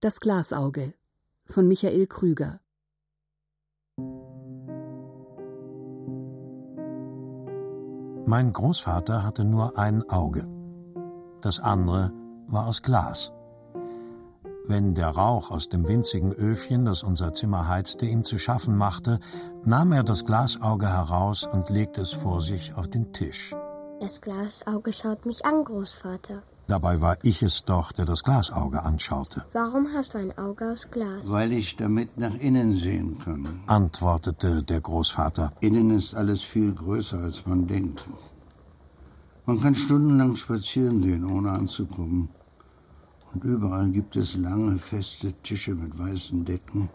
Das Glasauge von Michael Krüger Mein Großvater hatte nur ein Auge. Das andere war aus Glas. Wenn der Rauch aus dem winzigen Öfchen, das unser Zimmer heizte, ihm zu schaffen machte, nahm er das Glasauge heraus und legte es vor sich auf den Tisch. Das Glasauge schaut mich an, Großvater. Dabei war ich es doch, der das Glasauge anschaute. Warum hast du ein Auge aus Glas? Weil ich damit nach innen sehen kann, antwortete der Großvater. Innen ist alles viel größer, als man denkt. Man kann stundenlang spazieren gehen, ohne anzukommen. Und überall gibt es lange, feste Tische mit weißen Decken,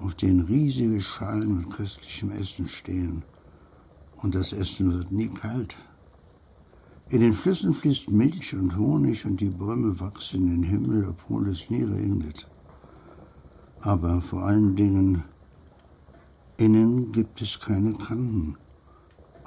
auf denen riesige Schalen mit köstlichem Essen stehen. Und das Essen wird nie kalt. In den Flüssen fließt Milch und Honig und die Bäume wachsen in den Himmel, obwohl es nie regnet. Aber vor allen Dingen, innen gibt es keine Kanten.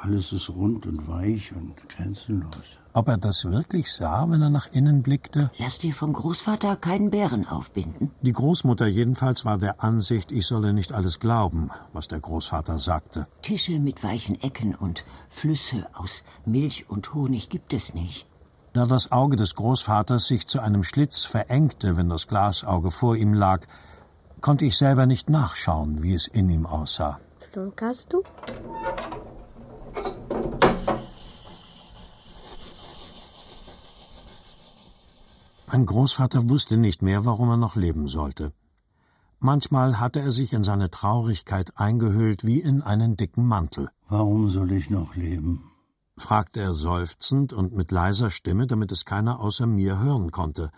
Alles ist rund und weich und grenzenlos. Ob er das wirklich sah, wenn er nach innen blickte? Lass dir vom Großvater keinen Bären aufbinden. Die Großmutter jedenfalls war der Ansicht, ich solle nicht alles glauben, was der Großvater sagte. Tische mit weichen Ecken und Flüsse aus Milch und Honig gibt es nicht. Da das Auge des Großvaters sich zu einem Schlitz verengte, wenn das Glasauge vor ihm lag, konnte ich selber nicht nachschauen, wie es in ihm aussah. Flunkerst du? Mein Großvater wusste nicht mehr, warum er noch leben sollte. Manchmal hatte er sich in seine Traurigkeit eingehüllt wie in einen dicken Mantel. Warum soll ich noch leben? fragte er seufzend und mit leiser Stimme, damit es keiner außer mir hören konnte.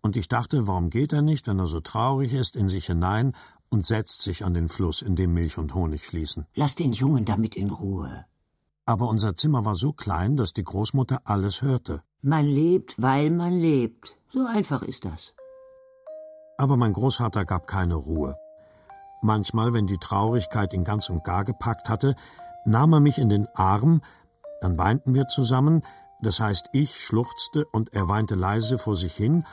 Und ich dachte, warum geht er nicht, wenn er so traurig ist, in sich hinein und setzt sich an den Fluss, in dem Milch und Honig fließen. Lass den Jungen damit in Ruhe. Aber unser Zimmer war so klein, dass die Großmutter alles hörte. Man lebt, weil man lebt. So einfach ist das. Aber mein Großvater gab keine Ruhe. Manchmal, wenn die Traurigkeit ihn ganz und gar gepackt hatte, nahm er mich in den Arm, dann weinten wir zusammen, das heißt, ich schluchzte und er weinte leise vor sich hin,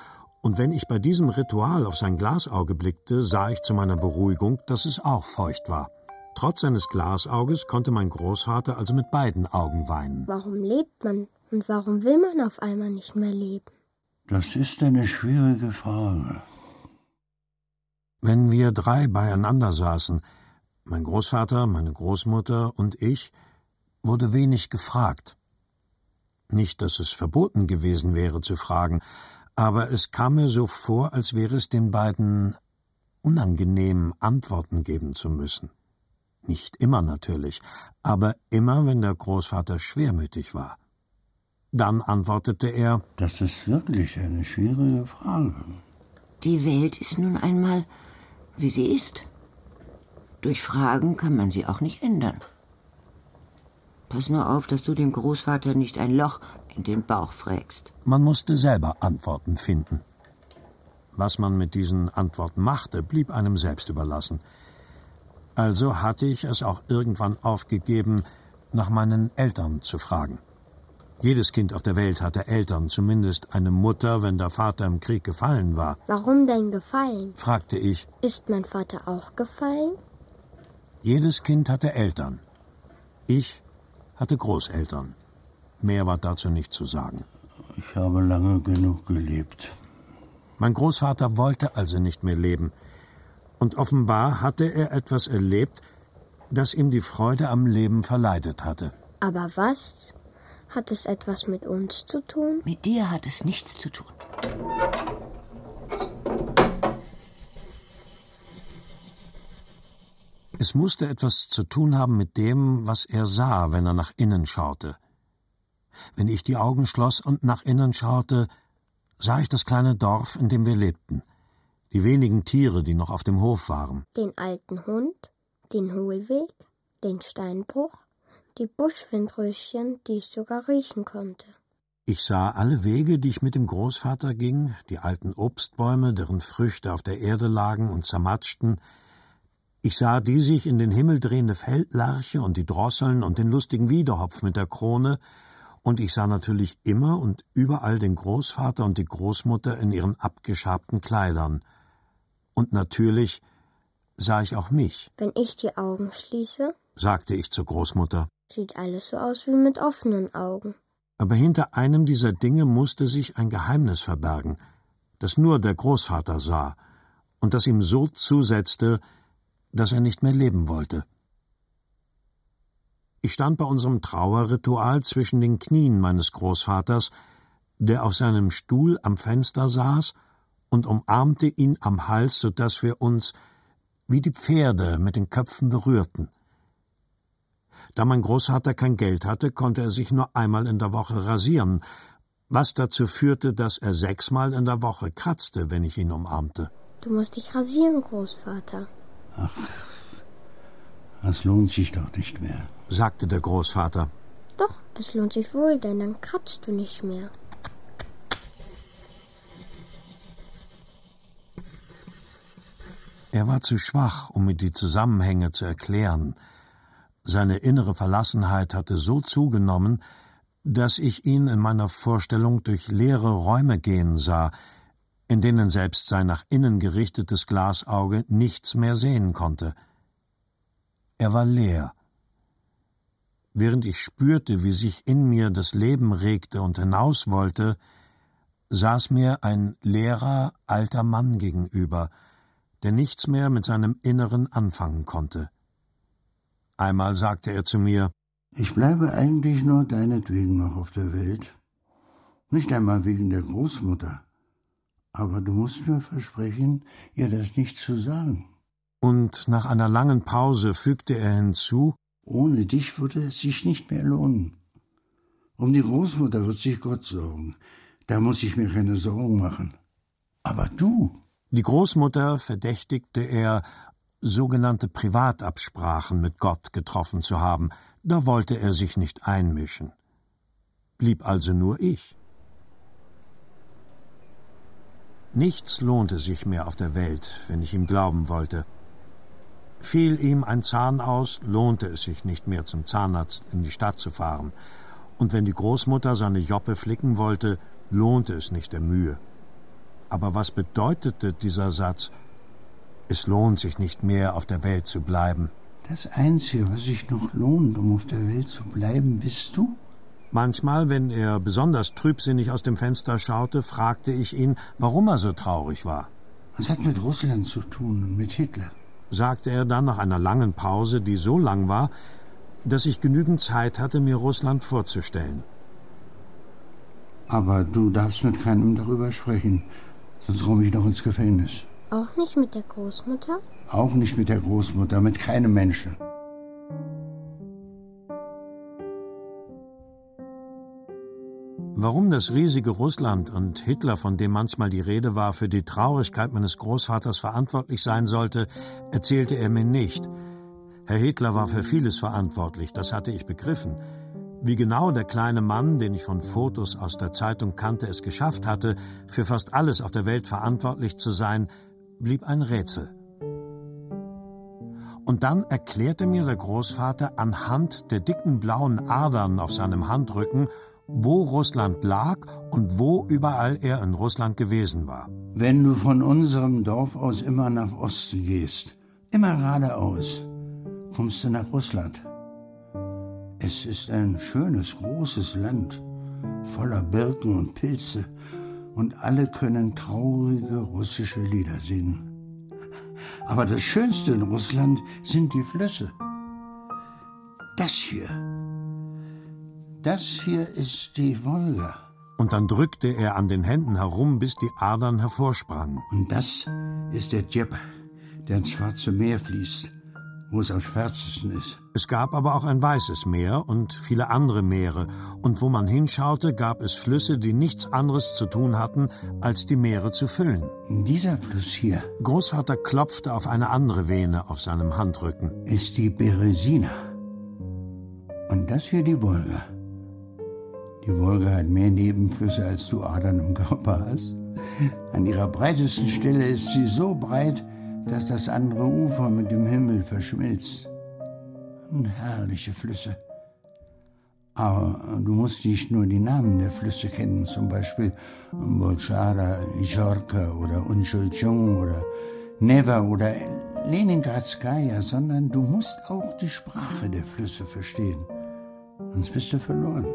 und wenn ich bei diesem Ritual auf sein Glasauge blickte, sah ich zu meiner Beruhigung, dass es auch feucht war. Trotz seines Glasauges konnte mein Großvater also mit beiden Augen weinen. Warum lebt man und warum will man auf einmal nicht mehr leben? Das ist eine schwierige Frage. Wenn wir drei beieinander saßen, mein Großvater, meine Großmutter und ich, wurde wenig gefragt. Nicht, dass es verboten gewesen wäre zu fragen, aber es kam mir so vor, als wäre es den beiden unangenehm, Antworten geben zu müssen. Nicht immer natürlich, aber immer, wenn der Großvater schwermütig war. Dann antwortete er Das ist wirklich eine schwierige Frage. Die Welt ist nun einmal, wie sie ist. Durch Fragen kann man sie auch nicht ändern. Pass nur auf, dass du dem Großvater nicht ein Loch in den Bauch frägst. Man musste selber Antworten finden. Was man mit diesen Antworten machte, blieb einem selbst überlassen. Also hatte ich es auch irgendwann aufgegeben, nach meinen Eltern zu fragen. Jedes Kind auf der Welt hatte Eltern, zumindest eine Mutter, wenn der Vater im Krieg gefallen war. Warum denn gefallen? fragte ich. Ist mein Vater auch gefallen? Jedes Kind hatte Eltern. Ich hatte Großeltern. Mehr war dazu nicht zu sagen. Ich habe lange genug gelebt. Mein Großvater wollte also nicht mehr leben. Und offenbar hatte er etwas erlebt, das ihm die Freude am Leben verleidet hatte. Aber was? Hat es etwas mit uns zu tun? Mit dir hat es nichts zu tun. Es musste etwas zu tun haben mit dem, was er sah, wenn er nach innen schaute. Wenn ich die Augen schloss und nach innen schaute, sah ich das kleine Dorf, in dem wir lebten, die wenigen Tiere, die noch auf dem Hof waren. Den alten Hund, den Hohlweg, den Steinbruch, die Buschwindröschen, die ich sogar riechen konnte. Ich sah alle Wege, die ich mit dem Großvater ging, die alten Obstbäume, deren Früchte auf der Erde lagen und zermatschten. Ich sah die sich in den Himmel drehende Feldlarche und die Drosseln und den lustigen Wiederhopf mit der Krone, Und ich sah natürlich immer und überall den Großvater und die Großmutter in ihren abgeschabten Kleidern. Und natürlich sah ich auch mich. Wenn ich die Augen schließe, sagte ich zur Großmutter, sieht alles so aus wie mit offenen Augen. Aber hinter einem dieser Dinge musste sich ein Geheimnis verbergen, das nur der Großvater sah und das ihm so zusetzte, dass er nicht mehr leben wollte. Ich stand bei unserem Trauerritual zwischen den Knien meines Großvaters, der auf seinem Stuhl am Fenster saß, und umarmte ihn am Hals, so dass wir uns wie die Pferde mit den Köpfen berührten. Da mein Großvater kein Geld hatte, konnte er sich nur einmal in der Woche rasieren, was dazu führte, dass er sechsmal in der Woche kratzte, wenn ich ihn umarmte. Du musst dich rasieren, Großvater. Ach, das lohnt sich doch nicht mehr, sagte der Großvater. Doch, es lohnt sich wohl, denn dann kratzt du nicht mehr. Er war zu schwach, um mir die Zusammenhänge zu erklären. Seine innere Verlassenheit hatte so zugenommen, dass ich ihn in meiner Vorstellung durch leere Räume gehen sah, in denen selbst sein nach innen gerichtetes Glasauge nichts mehr sehen konnte. Er war leer. Während ich spürte, wie sich in mir das Leben regte und hinaus wollte, saß mir ein leerer alter Mann gegenüber, der nichts mehr mit seinem Inneren anfangen konnte. Einmal sagte er zu mir Ich bleibe eigentlich nur deinetwegen noch auf der Welt, nicht einmal wegen der Großmutter, aber du musst mir versprechen, ihr das nicht zu sagen. Und nach einer langen Pause fügte er hinzu Ohne dich würde es sich nicht mehr lohnen. Um die Großmutter wird sich Gott sorgen. Da muss ich mir keine Sorgen machen. Aber du. Die Großmutter verdächtigte er, sogenannte Privatabsprachen mit Gott getroffen zu haben, da wollte er sich nicht einmischen. Blieb also nur ich. Nichts lohnte sich mehr auf der Welt, wenn ich ihm glauben wollte. Fiel ihm ein Zahn aus, lohnte es sich nicht mehr zum Zahnarzt in die Stadt zu fahren, und wenn die Großmutter seine Joppe flicken wollte, lohnte es nicht der Mühe. Aber was bedeutete dieser Satz? Es lohnt sich nicht mehr, auf der Welt zu bleiben. Das Einzige, was sich noch lohnt, um auf der Welt zu bleiben, bist du? Manchmal, wenn er besonders trübsinnig aus dem Fenster schaute, fragte ich ihn, warum er so traurig war. Was hat mit Russland zu tun und mit Hitler? sagte er dann nach einer langen Pause, die so lang war, dass ich genügend Zeit hatte, mir Russland vorzustellen. Aber du darfst mit keinem darüber sprechen, sonst komme ich noch ins Gefängnis. Auch nicht mit der Großmutter? Auch nicht mit der Großmutter, mit keinem Menschen. Warum das riesige Russland und Hitler, von dem manchmal die Rede war, für die Traurigkeit meines Großvaters verantwortlich sein sollte, erzählte er mir nicht. Herr Hitler war für vieles verantwortlich, das hatte ich begriffen. Wie genau der kleine Mann, den ich von Fotos aus der Zeitung kannte, es geschafft hatte, für fast alles auf der Welt verantwortlich zu sein, blieb ein Rätsel. Und dann erklärte mir der Großvater anhand der dicken blauen Adern auf seinem Handrücken, wo Russland lag und wo überall er in Russland gewesen war. Wenn du von unserem Dorf aus immer nach Osten gehst, immer geradeaus, kommst du nach Russland. Es ist ein schönes, großes Land, voller Birken und Pilze, und alle können traurige russische Lieder singen. Aber das Schönste in Russland sind die Flüsse. Das hier, das hier ist die Wolga. Und dann drückte er an den Händen herum, bis die Adern hervorsprangen. Und das ist der Djeppe, der ins Schwarze Meer fließt, wo es am schwärzesten ist. Es gab aber auch ein weißes Meer und viele andere Meere, und wo man hinschaute, gab es Flüsse, die nichts anderes zu tun hatten, als die Meere zu füllen. Dieser Fluss hier Großvater klopfte auf eine andere Vene auf seinem Handrücken. ist die Beresina. Und das hier die Wolga. Die Wolga hat mehr Nebenflüsse, als du Adern im Körper hast. An ihrer breitesten Stelle ist sie so breit, dass das andere Ufer mit dem Himmel verschmilzt. Herrliche Flüsse. Aber du musst nicht nur die Namen der Flüsse kennen, zum Beispiel Bolchara, Jorka oder Unchulchung oder Neva oder Leningradskaya, sondern du musst auch die Sprache der Flüsse verstehen. Sonst bist du verloren.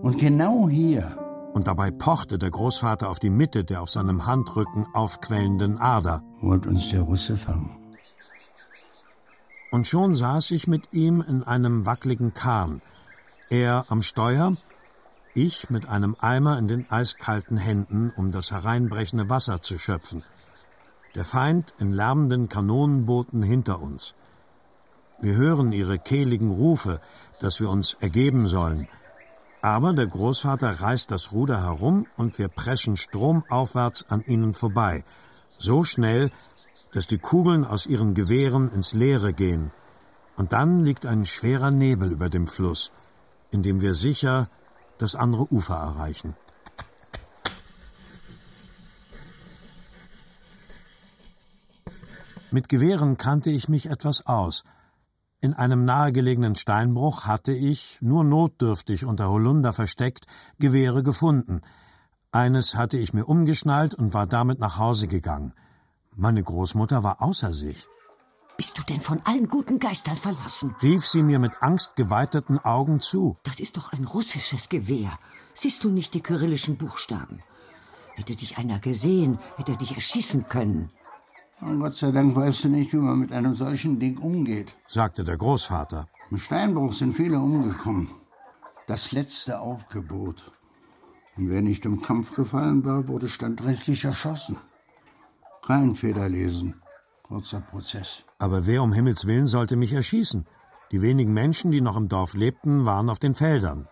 Und genau hier. Und dabei pochte der Großvater auf die Mitte der auf seinem Handrücken aufquellenden Ader. Wollt uns der Russe fangen. Und schon saß ich mit ihm in einem wackligen Kahn. Er am Steuer, ich mit einem Eimer in den eiskalten Händen, um das hereinbrechende Wasser zu schöpfen. Der Feind in lärmenden Kanonenbooten hinter uns. Wir hören ihre kehligen Rufe, dass wir uns ergeben sollen. Aber der Großvater reißt das Ruder herum und wir preschen stromaufwärts an ihnen vorbei. So schnell, dass die Kugeln aus ihren Gewehren ins Leere gehen. Und dann liegt ein schwerer Nebel über dem Fluss, in dem wir sicher das andere Ufer erreichen. Mit Gewehren kannte ich mich etwas aus. In einem nahegelegenen Steinbruch hatte ich, nur notdürftig unter Holunder versteckt, Gewehre gefunden. Eines hatte ich mir umgeschnallt und war damit nach Hause gegangen. Meine Großmutter war außer sich. Bist du denn von allen guten Geistern verlassen? rief sie mir mit angstgeweiteten Augen zu. Das ist doch ein russisches Gewehr. Siehst du nicht die kyrillischen Buchstaben? Hätte dich einer gesehen, hätte er dich erschießen können. Und Gott sei Dank weißt du nicht, wie man mit einem solchen Ding umgeht, sagte der Großvater. Im Steinbruch sind viele umgekommen. Das letzte Aufgebot. Und wer nicht im Kampf gefallen war, wurde standrechtlich erschossen. Kein Federlesen. Kurzer Prozess. Aber wer um Himmels Willen sollte mich erschießen? Die wenigen Menschen, die noch im Dorf lebten, waren auf den Feldern.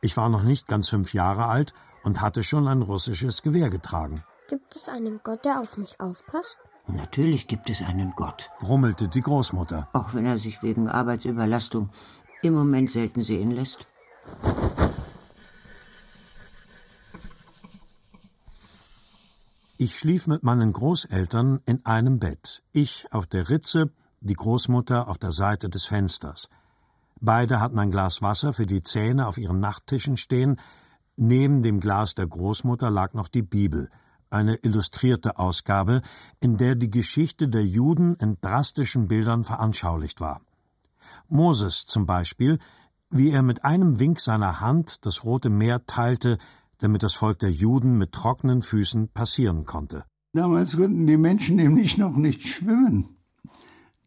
Ich war noch nicht ganz fünf Jahre alt und hatte schon ein russisches Gewehr getragen. Gibt es einen Gott, der auf mich aufpasst? Natürlich gibt es einen Gott, brummelte die Großmutter. Auch wenn er sich wegen Arbeitsüberlastung im Moment selten sehen lässt. Ich schlief mit meinen Großeltern in einem Bett. Ich auf der Ritze, die Großmutter auf der Seite des Fensters. Beide hatten ein Glas Wasser für die Zähne auf ihren Nachttischen stehen. Neben dem Glas der Großmutter lag noch die Bibel eine illustrierte Ausgabe, in der die Geschichte der Juden in drastischen Bildern veranschaulicht war. Moses zum Beispiel, wie er mit einem Wink seiner Hand das Rote Meer teilte, damit das Volk der Juden mit trockenen Füßen passieren konnte. Damals konnten die Menschen nämlich noch nicht schwimmen.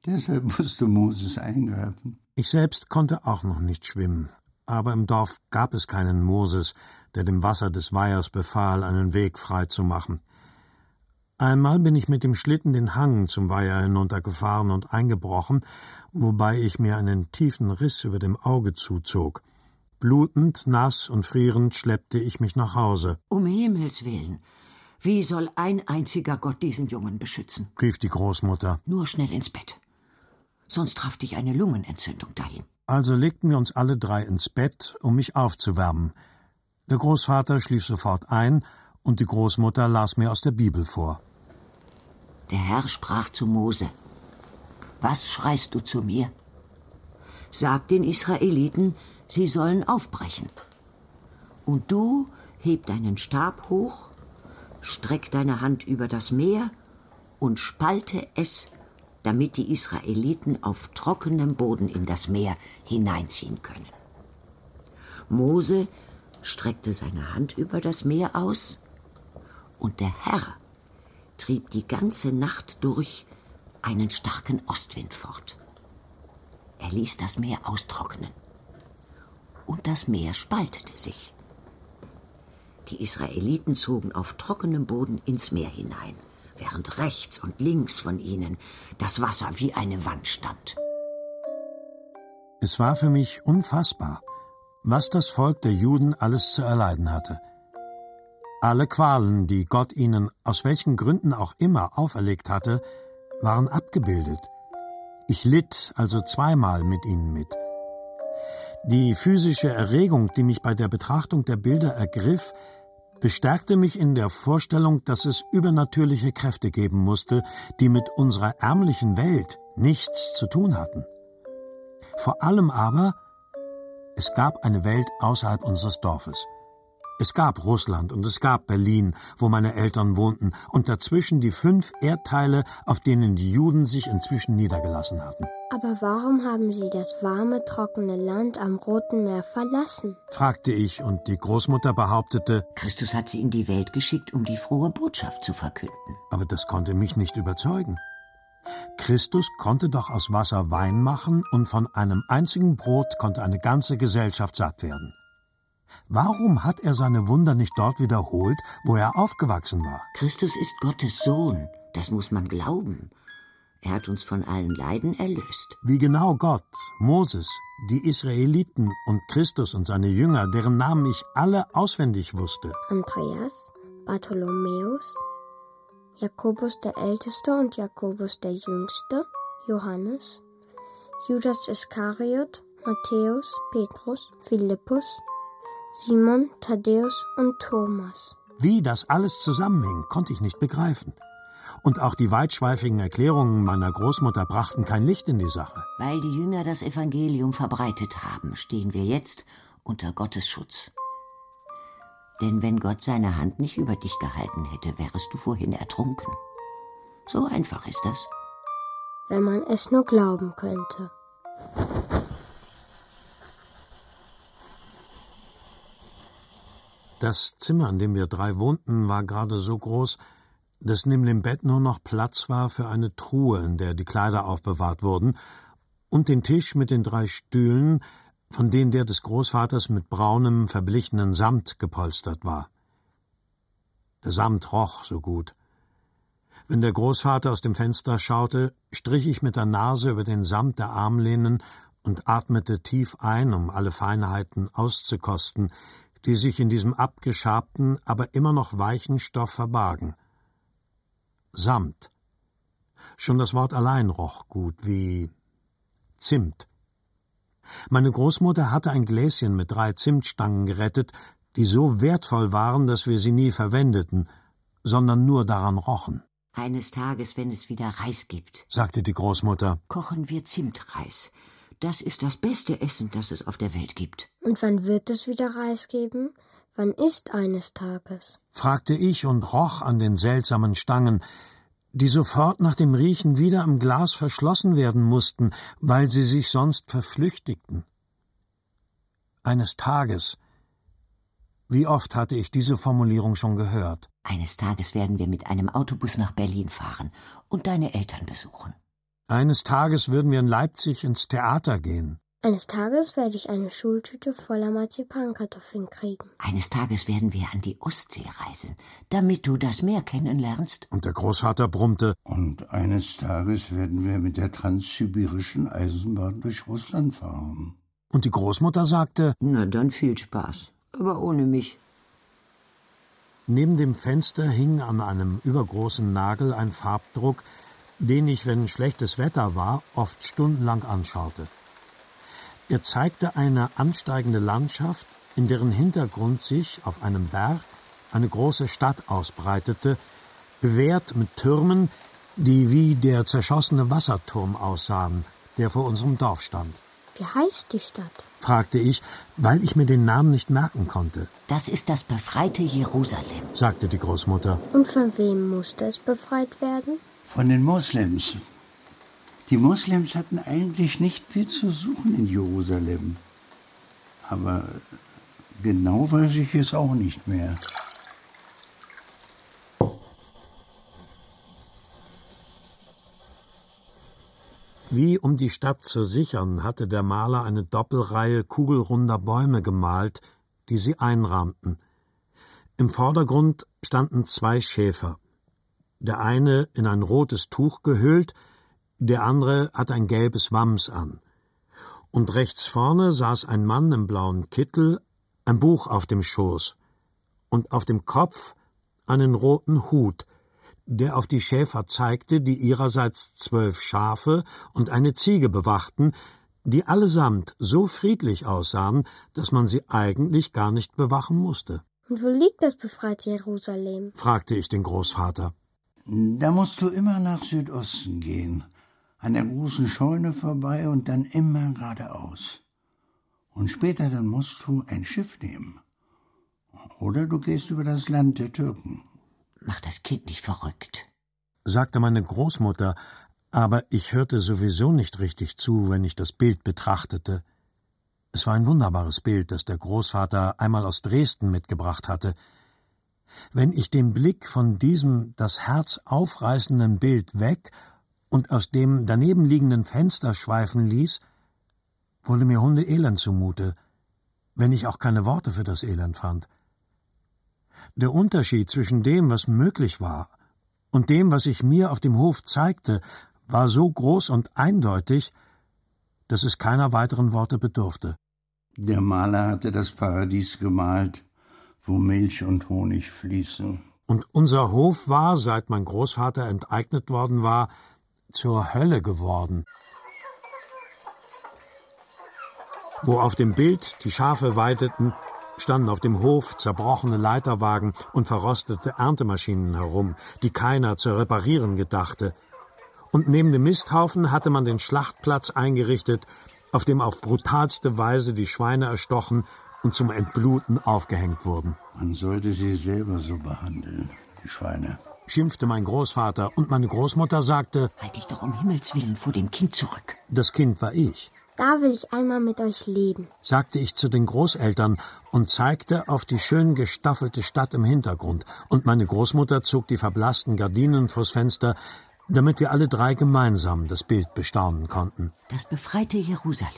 Deshalb musste Moses eingreifen. Ich selbst konnte auch noch nicht schwimmen, aber im Dorf gab es keinen Moses, der dem Wasser des Weihers befahl, einen Weg frei zu machen. Einmal bin ich mit dem Schlitten den Hang zum Weiher hinuntergefahren und eingebrochen, wobei ich mir einen tiefen Riss über dem Auge zuzog. Blutend, nass und frierend schleppte ich mich nach Hause. Um Himmels willen. Wie soll ein einziger Gott diesen Jungen beschützen? rief die Großmutter. Nur schnell ins Bett. Sonst traf dich eine Lungenentzündung dahin. Also legten wir uns alle drei ins Bett, um mich aufzuwärmen. Der Großvater schlief sofort ein, und die Großmutter las mir aus der Bibel vor. Der Herr sprach zu Mose Was schreist du zu mir? Sag den Israeliten, sie sollen aufbrechen. Und du heb deinen Stab hoch, streck deine Hand über das Meer und spalte es, damit die Israeliten auf trockenem Boden in das Meer hineinziehen können. Mose streckte seine Hand über das Meer aus, und der Herr trieb die ganze Nacht durch einen starken Ostwind fort. Er ließ das Meer austrocknen, und das Meer spaltete sich. Die Israeliten zogen auf trockenem Boden ins Meer hinein, während rechts und links von ihnen das Wasser wie eine Wand stand. Es war für mich unfassbar was das Volk der Juden alles zu erleiden hatte. Alle Qualen, die Gott ihnen aus welchen Gründen auch immer auferlegt hatte, waren abgebildet. Ich litt also zweimal mit ihnen mit. Die physische Erregung, die mich bei der Betrachtung der Bilder ergriff, bestärkte mich in der Vorstellung, dass es übernatürliche Kräfte geben musste, die mit unserer ärmlichen Welt nichts zu tun hatten. Vor allem aber Es gab eine Welt außerhalb unseres Dorfes. Es gab Russland und es gab Berlin, wo meine Eltern wohnten, und dazwischen die fünf Erdteile, auf denen die Juden sich inzwischen niedergelassen hatten. Aber warum haben Sie das warme, trockene Land am Roten Meer verlassen? fragte ich, und die Großmutter behauptete, Christus hat sie in die Welt geschickt, um die frohe Botschaft zu verkünden. aber das konnte mich nicht überzeugen. Christus konnte doch aus Wasser Wein machen, und von einem einzigen Brot konnte eine ganze Gesellschaft satt werden. Warum hat er seine Wunder nicht dort wiederholt, wo er aufgewachsen war? Christus ist Gottes Sohn, das muss man glauben. Er hat uns von allen Leiden erlöst. Wie genau Gott, Moses, die Israeliten und Christus und seine Jünger, deren Namen ich alle auswendig wusste, Andreas, Bartholomäus, Jakobus der Älteste und Jakobus der Jüngste, Johannes, Judas Iskariot, Matthäus, Petrus, Philippus, Simon, Thaddäus und Thomas. Wie das alles zusammenhing, konnte ich nicht begreifen. Und auch die weitschweifigen Erklärungen meiner Großmutter brachten kein Licht in die Sache. Weil die Jünger das Evangelium verbreitet haben, stehen wir jetzt unter Gottes Schutz. Denn wenn Gott seine Hand nicht über dich gehalten hätte, wärest du vorhin ertrunken. So einfach ist das. Wenn man es nur glauben könnte. Das Zimmer, in dem wir drei wohnten, war gerade so groß, dass neben dem Bett nur noch Platz war für eine Truhe, in der die Kleider aufbewahrt wurden, und den Tisch mit den drei Stühlen, von denen der des Großvaters mit braunem, verblichenen Samt gepolstert war. Der Samt roch so gut. Wenn der Großvater aus dem Fenster schaute, strich ich mit der Nase über den Samt der Armlehnen und atmete tief ein, um alle Feinheiten auszukosten, die sich in diesem abgeschabten, aber immer noch weichen Stoff verbargen. Samt. Schon das Wort allein roch gut, wie Zimt. Meine Großmutter hatte ein Gläschen mit drei Zimtstangen gerettet, die so wertvoll waren, dass wir sie nie verwendeten, sondern nur daran rochen, Eines Tages, wenn es wieder Reis gibt, sagte die Großmutter. kochen wir Zimtreis. Das ist das beste Essen, das es auf der Welt gibt. Und wann wird es wieder Reis geben? Wann ist eines Tages? fragte ich und roch an den seltsamen Stangen, die sofort nach dem Riechen wieder im Glas verschlossen werden mussten, weil sie sich sonst verflüchtigten. Eines Tages. Wie oft hatte ich diese Formulierung schon gehört? Eines Tages werden wir mit einem Autobus nach Berlin fahren und deine Eltern besuchen. Eines Tages würden wir in Leipzig ins Theater gehen. Eines Tages werde ich eine Schultüte voller Marzipankartoffeln kriegen. Eines Tages werden wir an die Ostsee reisen, damit du das Meer kennenlernst. Und der Großvater brummte, Und eines Tages werden wir mit der transsibirischen Eisenbahn durch Russland fahren. und die Großmutter sagte, Na dann viel Spaß, aber ohne mich. Neben dem Fenster hing an einem übergroßen Nagel ein Farbdruck, den ich, wenn schlechtes Wetter war, oft stundenlang anschaute. Er zeigte eine ansteigende Landschaft, in deren Hintergrund sich auf einem Berg eine große Stadt ausbreitete, bewehrt mit Türmen, die wie der zerschossene Wasserturm aussahen, der vor unserem Dorf stand. Wie heißt die Stadt? fragte ich, weil ich mir den Namen nicht merken konnte, Das ist das befreite Jerusalem. sagte die Großmutter. Und von wem musste es befreit werden? Von den Moslems. Die Moslems hatten eigentlich nicht viel zu suchen in Jerusalem. Aber genau weiß ich es auch nicht mehr. Wie um die Stadt zu sichern, hatte der Maler eine Doppelreihe kugelrunder Bäume gemalt, die sie einrahmten. Im Vordergrund standen zwei Schäfer. Der eine in ein rotes Tuch gehüllt, der andere hatte ein gelbes Wams an. Und rechts vorne saß ein Mann im blauen Kittel, ein Buch auf dem Schoß und auf dem Kopf einen roten Hut, der auf die Schäfer zeigte, die ihrerseits zwölf Schafe und eine Ziege bewachten, die allesamt so friedlich aussahen, dass man sie eigentlich gar nicht bewachen musste. Und wo liegt das befreite Jerusalem? fragte ich den Großvater. Da musst du immer nach Südosten gehen, an der großen Scheune vorbei und dann immer geradeaus. Und später dann musst du ein Schiff nehmen. Oder du gehst über das Land der Türken. Mach das Kind nicht verrückt, sagte meine Großmutter, aber ich hörte sowieso nicht richtig zu, wenn ich das Bild betrachtete. Es war ein wunderbares Bild, das der Großvater einmal aus Dresden mitgebracht hatte. Wenn ich den Blick von diesem das Herz aufreißenden Bild weg und aus dem daneben liegenden Fenster schweifen ließ, wurde mir Hundeelend zumute, wenn ich auch keine Worte für das Elend fand. Der Unterschied zwischen dem, was möglich war, und dem, was sich mir auf dem Hof zeigte, war so groß und eindeutig, dass es keiner weiteren Worte bedurfte. Der Maler hatte das Paradies gemalt, wo Milch und Honig fließen. Und unser Hof war, seit mein Großvater enteignet worden war, zur Hölle geworden. Wo auf dem Bild die Schafe weideten, standen auf dem Hof zerbrochene Leiterwagen und verrostete Erntemaschinen herum, die keiner zu reparieren gedachte. Und neben dem Misthaufen hatte man den Schlachtplatz eingerichtet, auf dem auf brutalste Weise die Schweine erstochen und zum Entbluten aufgehängt wurden. Man sollte sie selber so behandeln, die Schweine, schimpfte mein Großvater, und meine Großmutter sagte Halt dich doch um Himmels willen vor dem Kind zurück. Das Kind war ich. Da will ich einmal mit euch leben, sagte ich zu den Großeltern und zeigte auf die schön gestaffelte Stadt im Hintergrund, und meine Großmutter zog die verblassten Gardinen vors Fenster, damit wir alle drei gemeinsam das Bild bestaunen konnten. Das befreite Jerusalem.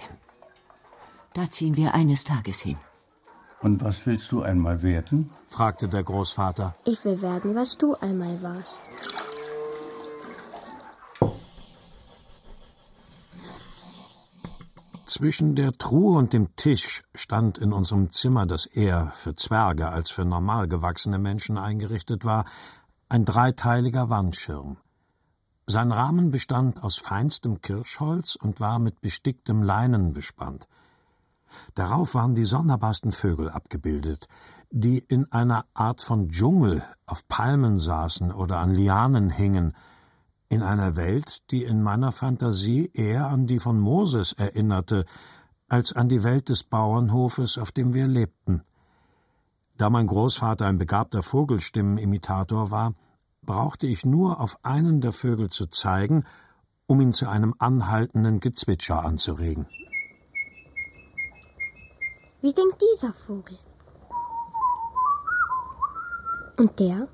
Da ziehen wir eines Tages hin. Und was willst du einmal werden? fragte der Großvater. Ich will werden, was du einmal warst. Zwischen der Truhe und dem Tisch stand in unserem Zimmer, das eher für Zwerge als für normal gewachsene Menschen eingerichtet war, ein dreiteiliger Wandschirm. Sein Rahmen bestand aus feinstem Kirschholz und war mit besticktem Leinen bespannt. Darauf waren die sonderbarsten Vögel abgebildet, die in einer Art von Dschungel auf Palmen saßen oder an Lianen hingen, in einer Welt, die in meiner Fantasie eher an die von Moses erinnerte, als an die Welt des Bauernhofes, auf dem wir lebten. Da mein Großvater ein begabter Vogelstimmenimitator war, brauchte ich nur auf einen der Vögel zu zeigen, um ihn zu einem anhaltenden Gezwitscher anzuregen. Wie singt dieser Vogel? Und der?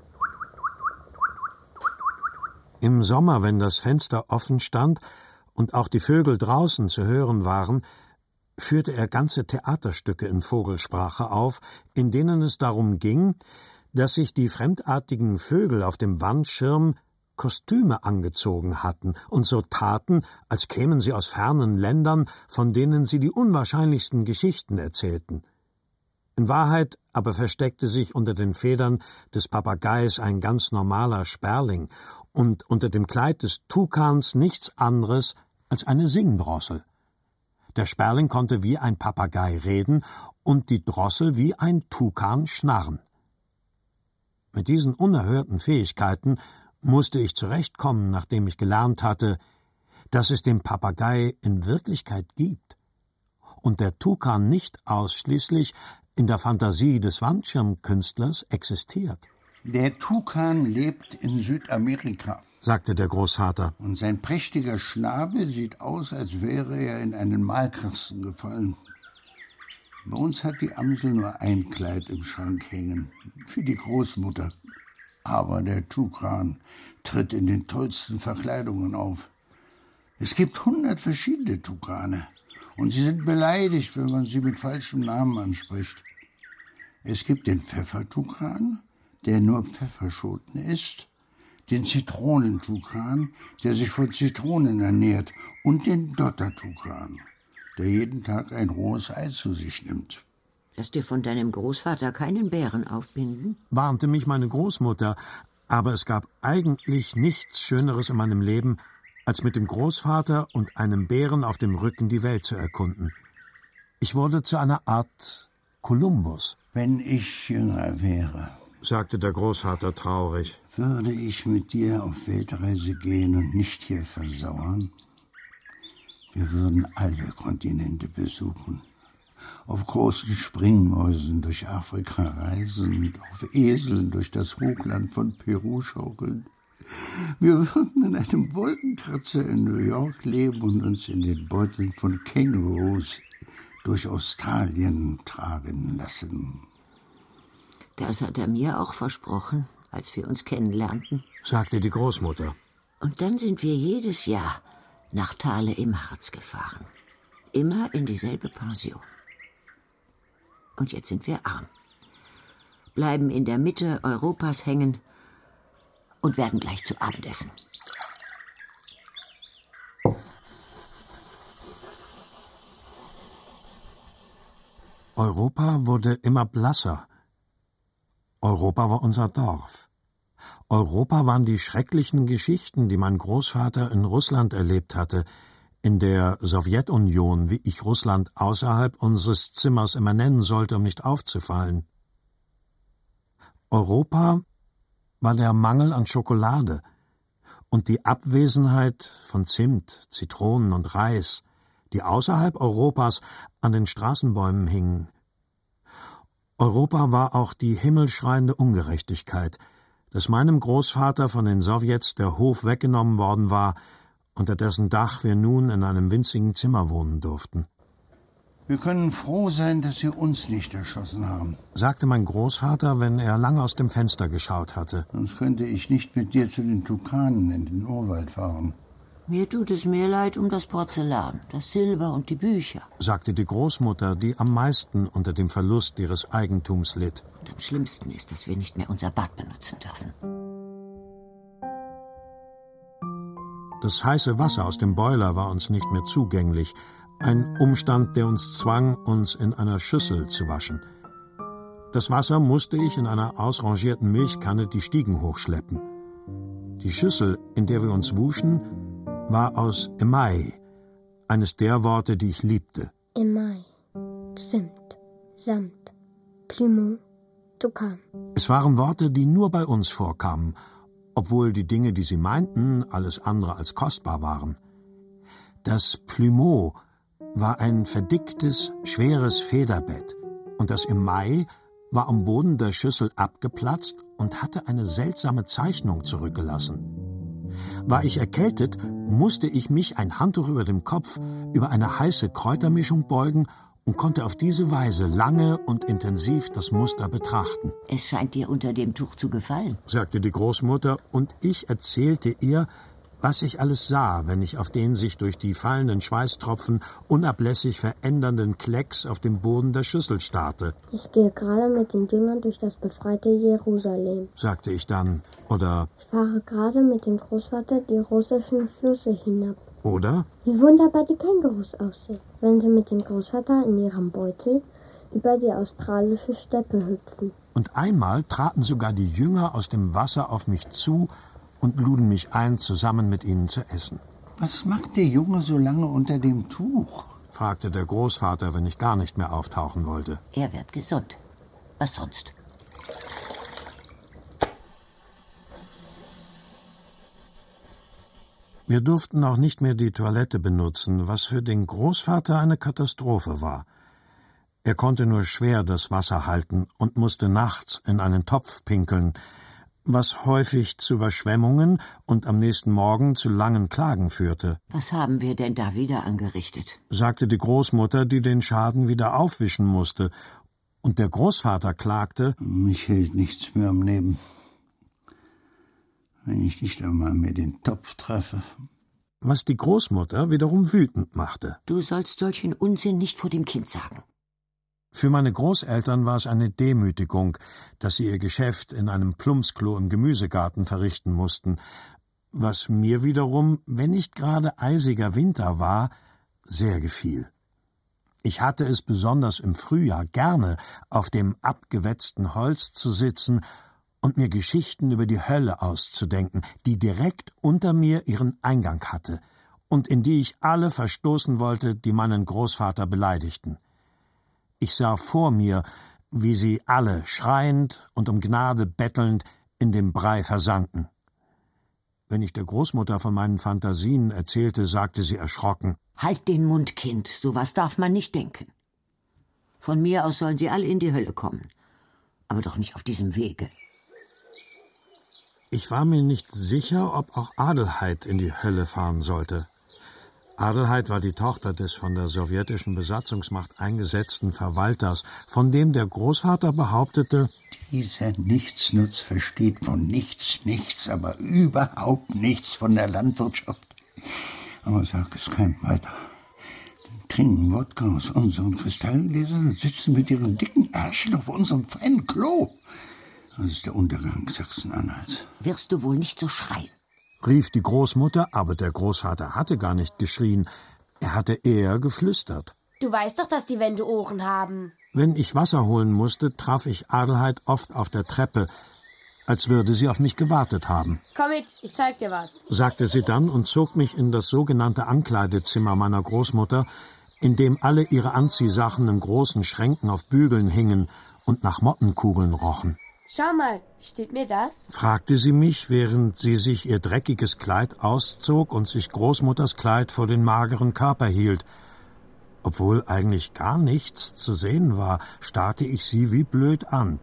Im Sommer, wenn das Fenster offen stand und auch die Vögel draußen zu hören waren, führte er ganze Theaterstücke in Vogelsprache auf, in denen es darum ging, dass sich die fremdartigen Vögel auf dem Wandschirm Kostüme angezogen hatten und so taten, als kämen sie aus fernen Ländern, von denen sie die unwahrscheinlichsten Geschichten erzählten. In Wahrheit aber versteckte sich unter den Federn des Papageis ein ganz normaler Sperling und unter dem Kleid des Tukans nichts anderes als eine Singdrossel. Der Sperling konnte wie ein Papagei reden und die Drossel wie ein Tukan schnarren. Mit diesen unerhörten Fähigkeiten musste ich zurechtkommen, nachdem ich gelernt hatte, dass es den Papagei in Wirklichkeit gibt und der Tukan nicht ausschließlich in der Fantasie des Wandschirmkünstlers existiert. Der Tukan lebt in Südamerika, sagte der Großvater. Und sein prächtiger Schnabel sieht aus, als wäre er in einen Malkasten gefallen. Bei uns hat die Amsel nur ein Kleid im Schrank hängen, für die Großmutter. Aber der Tukan tritt in den tollsten Verkleidungen auf. Es gibt hundert verschiedene Tukane, und sie sind beleidigt, wenn man sie mit falschem Namen anspricht. Es gibt den Pfeffertukan, der nur Pfefferschoten isst, den Zitronentukan, der sich von Zitronen ernährt, und den Dottertukan, der jeden Tag ein rohes Ei zu sich nimmt. Lass dir von deinem Großvater keinen Bären aufbinden? warnte mich meine Großmutter, aber es gab eigentlich nichts Schöneres in meinem Leben, als mit dem Großvater und einem Bären auf dem Rücken die Welt zu erkunden. Ich wurde zu einer Art Kolumbus. Wenn ich jünger wäre, sagte der Großvater traurig, würde ich mit dir auf Weltreise gehen und nicht hier versauern. Wir würden alle Kontinente besuchen auf großen Springmäusen durch Afrika reisen, auf Eseln durch das Hochland von Peru schaukeln. Wir würden in einem Wolkenkratzer in New York leben und uns in den Beuteln von Kängurus durch Australien tragen lassen. Das hat er mir auch versprochen, als wir uns kennenlernten, sagte die Großmutter. Und dann sind wir jedes Jahr nach Thale im Harz gefahren. Immer in dieselbe Pension. Und jetzt sind wir arm. Bleiben in der Mitte Europas hängen und werden gleich zu Abend essen. Europa wurde immer blasser. Europa war unser Dorf. Europa waren die schrecklichen Geschichten, die mein Großvater in Russland erlebt hatte, in der Sowjetunion, wie ich Russland außerhalb unseres Zimmers immer nennen sollte, um nicht aufzufallen. Europa war der Mangel an Schokolade und die Abwesenheit von Zimt, Zitronen und Reis, die außerhalb Europas an den Straßenbäumen hingen. Europa war auch die himmelschreiende Ungerechtigkeit, dass meinem Großvater von den Sowjets der Hof weggenommen worden war, unter dessen Dach wir nun in einem winzigen Zimmer wohnen durften. Wir können froh sein, dass Sie uns nicht erschossen haben, sagte mein Großvater, wenn er lange aus dem Fenster geschaut hatte. Sonst könnte ich nicht mit dir zu den Tukanen in den Urwald fahren. Mir tut es mehr leid um das Porzellan, das Silber und die Bücher, sagte die Großmutter, die am meisten unter dem Verlust ihres Eigentums litt. Und am schlimmsten ist, dass wir nicht mehr unser Bad benutzen dürfen. Das heiße Wasser aus dem Boiler war uns nicht mehr zugänglich, ein Umstand, der uns zwang, uns in einer Schüssel zu waschen. Das Wasser musste ich in einer ausrangierten Milchkanne die Stiegen hochschleppen. Die Schüssel, in der wir uns wuschen, war aus Emai, eines der Worte, die ich liebte. Emai, Zimt, Samt, Plumon, Tukan. Es waren Worte, die nur bei uns vorkamen, obwohl die Dinge, die sie meinten, alles andere als kostbar waren. Das Plumeau war ein verdicktes, schweres Federbett, und das im Mai war am Boden der Schüssel abgeplatzt und hatte eine seltsame Zeichnung zurückgelassen. War ich erkältet, musste ich mich ein Handtuch über dem Kopf über eine heiße Kräutermischung beugen und konnte auf diese Weise lange und intensiv das Muster betrachten. Es scheint dir unter dem Tuch zu gefallen, sagte die Großmutter, und ich erzählte ihr, was ich alles sah, wenn ich auf den sich durch die fallenden Schweißtropfen unablässig verändernden Klecks auf dem Boden der Schüssel starrte. Ich gehe gerade mit den Jüngern durch das befreite Jerusalem, sagte ich dann, oder Ich fahre gerade mit dem Großvater die russischen Flüsse hinab. Oder Wie wunderbar die Kängurus aussehen, wenn sie mit dem Großvater in ihrem Beutel über die australische Steppe hüpfen. und einmal traten sogar die Jünger aus dem Wasser auf mich zu und luden mich ein, zusammen mit ihnen zu essen. Was macht der Junge so lange unter dem Tuch? fragte der Großvater, wenn ich gar nicht mehr auftauchen wollte. er wird gesund. Was sonst? Wir durften auch nicht mehr die Toilette benutzen, was für den Großvater eine Katastrophe war. Er konnte nur schwer das Wasser halten und musste nachts in einen Topf pinkeln, was häufig zu Überschwemmungen und am nächsten Morgen zu langen Klagen führte, Was haben wir denn da wieder angerichtet? sagte die Großmutter, die den Schaden wieder aufwischen musste, und der Großvater klagte, Mich hält nichts mehr am Leben. Wenn ich nicht einmal mehr den Topf treffe. was die Großmutter wiederum wütend machte. Du sollst solchen Unsinn nicht vor dem Kind sagen. Für meine Großeltern war es eine Demütigung, dass sie ihr Geschäft in einem Plumpsklo im Gemüsegarten verrichten mussten, was mir wiederum, wenn nicht gerade eisiger Winter war, sehr gefiel. Ich hatte es besonders im Frühjahr gerne, auf dem abgewetzten Holz zu sitzen und mir Geschichten über die Hölle auszudenken, die direkt unter mir ihren Eingang hatte und in die ich alle verstoßen wollte, die meinen Großvater beleidigten. Ich sah vor mir, wie sie alle schreiend und um Gnade bettelnd in dem Brei versanken. Wenn ich der Großmutter von meinen Fantasien erzählte, sagte sie erschrocken Halt den Mund, Kind. Sowas darf man nicht denken. Von mir aus sollen sie alle in die Hölle kommen. Aber doch nicht auf diesem Wege. Ich war mir nicht sicher, ob auch Adelheid in die Hölle fahren sollte. Adelheid war die Tochter des von der sowjetischen Besatzungsmacht eingesetzten Verwalters, von dem der Großvater behauptete, dieser Nichtsnutz versteht von nichts nichts, aber überhaupt nichts von der Landwirtschaft. Aber sag es keinem weiter. Trinken Wodka aus unseren Kristallgläsern und sitzen mit ihren dicken Ärschen auf unserem feinen Klo. Das ist der Untergang Sachsen-Anhalts. Wirst du wohl nicht so schreien? rief die Großmutter, aber der Großvater hatte gar nicht geschrien, er hatte eher geflüstert. Du weißt doch, dass die Wände Ohren haben. Wenn ich Wasser holen musste, traf ich Adelheid oft auf der Treppe, als würde sie auf mich gewartet haben. Komm mit, ich zeig dir was, sagte sie dann und zog mich in das sogenannte Ankleidezimmer meiner Großmutter, in dem alle ihre Anziehsachen in großen Schränken auf Bügeln hingen und nach Mottenkugeln rochen. Schau mal, wie steht mir das? fragte sie mich, während sie sich ihr dreckiges Kleid auszog und sich Großmutters Kleid vor den mageren Körper hielt. Obwohl eigentlich gar nichts zu sehen war, starrte ich sie wie blöd an.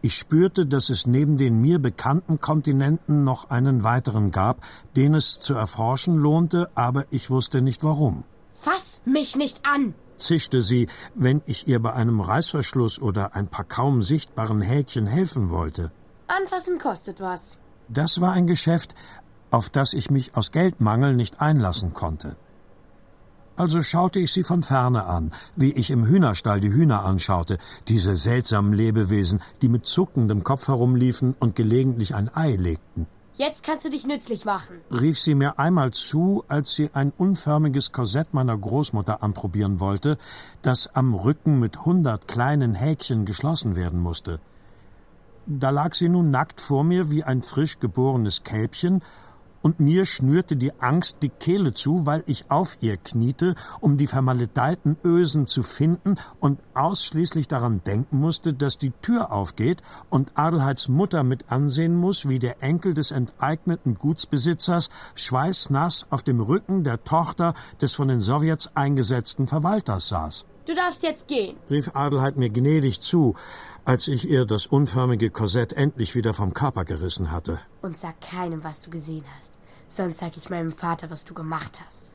Ich spürte, dass es neben den mir bekannten Kontinenten noch einen weiteren gab, den es zu erforschen lohnte, aber ich wusste nicht warum. Fass mich nicht an! Zischte sie, wenn ich ihr bei einem Reißverschluss oder ein paar kaum sichtbaren Häkchen helfen wollte. Anfassen kostet was. Das war ein Geschäft, auf das ich mich aus Geldmangel nicht einlassen konnte. Also schaute ich sie von ferne an, wie ich im Hühnerstall die Hühner anschaute, diese seltsamen Lebewesen, die mit zuckendem Kopf herumliefen und gelegentlich ein Ei legten. Jetzt kannst du dich nützlich machen, rief sie mir einmal zu, als sie ein unförmiges Korsett meiner Großmutter anprobieren wollte, das am Rücken mit hundert kleinen Häkchen geschlossen werden musste. Da lag sie nun nackt vor mir wie ein frisch geborenes Kälbchen und mir schnürte die Angst die Kehle zu, weil ich auf ihr kniete, um die vermaledeiten Ösen zu finden und ausschließlich daran denken musste, dass die Tür aufgeht und Adelheids Mutter mit ansehen muss, wie der Enkel des enteigneten Gutsbesitzers schweißnass auf dem Rücken der Tochter des von den Sowjets eingesetzten Verwalters saß. Du darfst jetzt gehen, rief Adelheid mir gnädig zu, als ich ihr das unförmige Korsett endlich wieder vom Körper gerissen hatte. Und sag keinem, was du gesehen hast. Sonst sag ich meinem Vater, was du gemacht hast.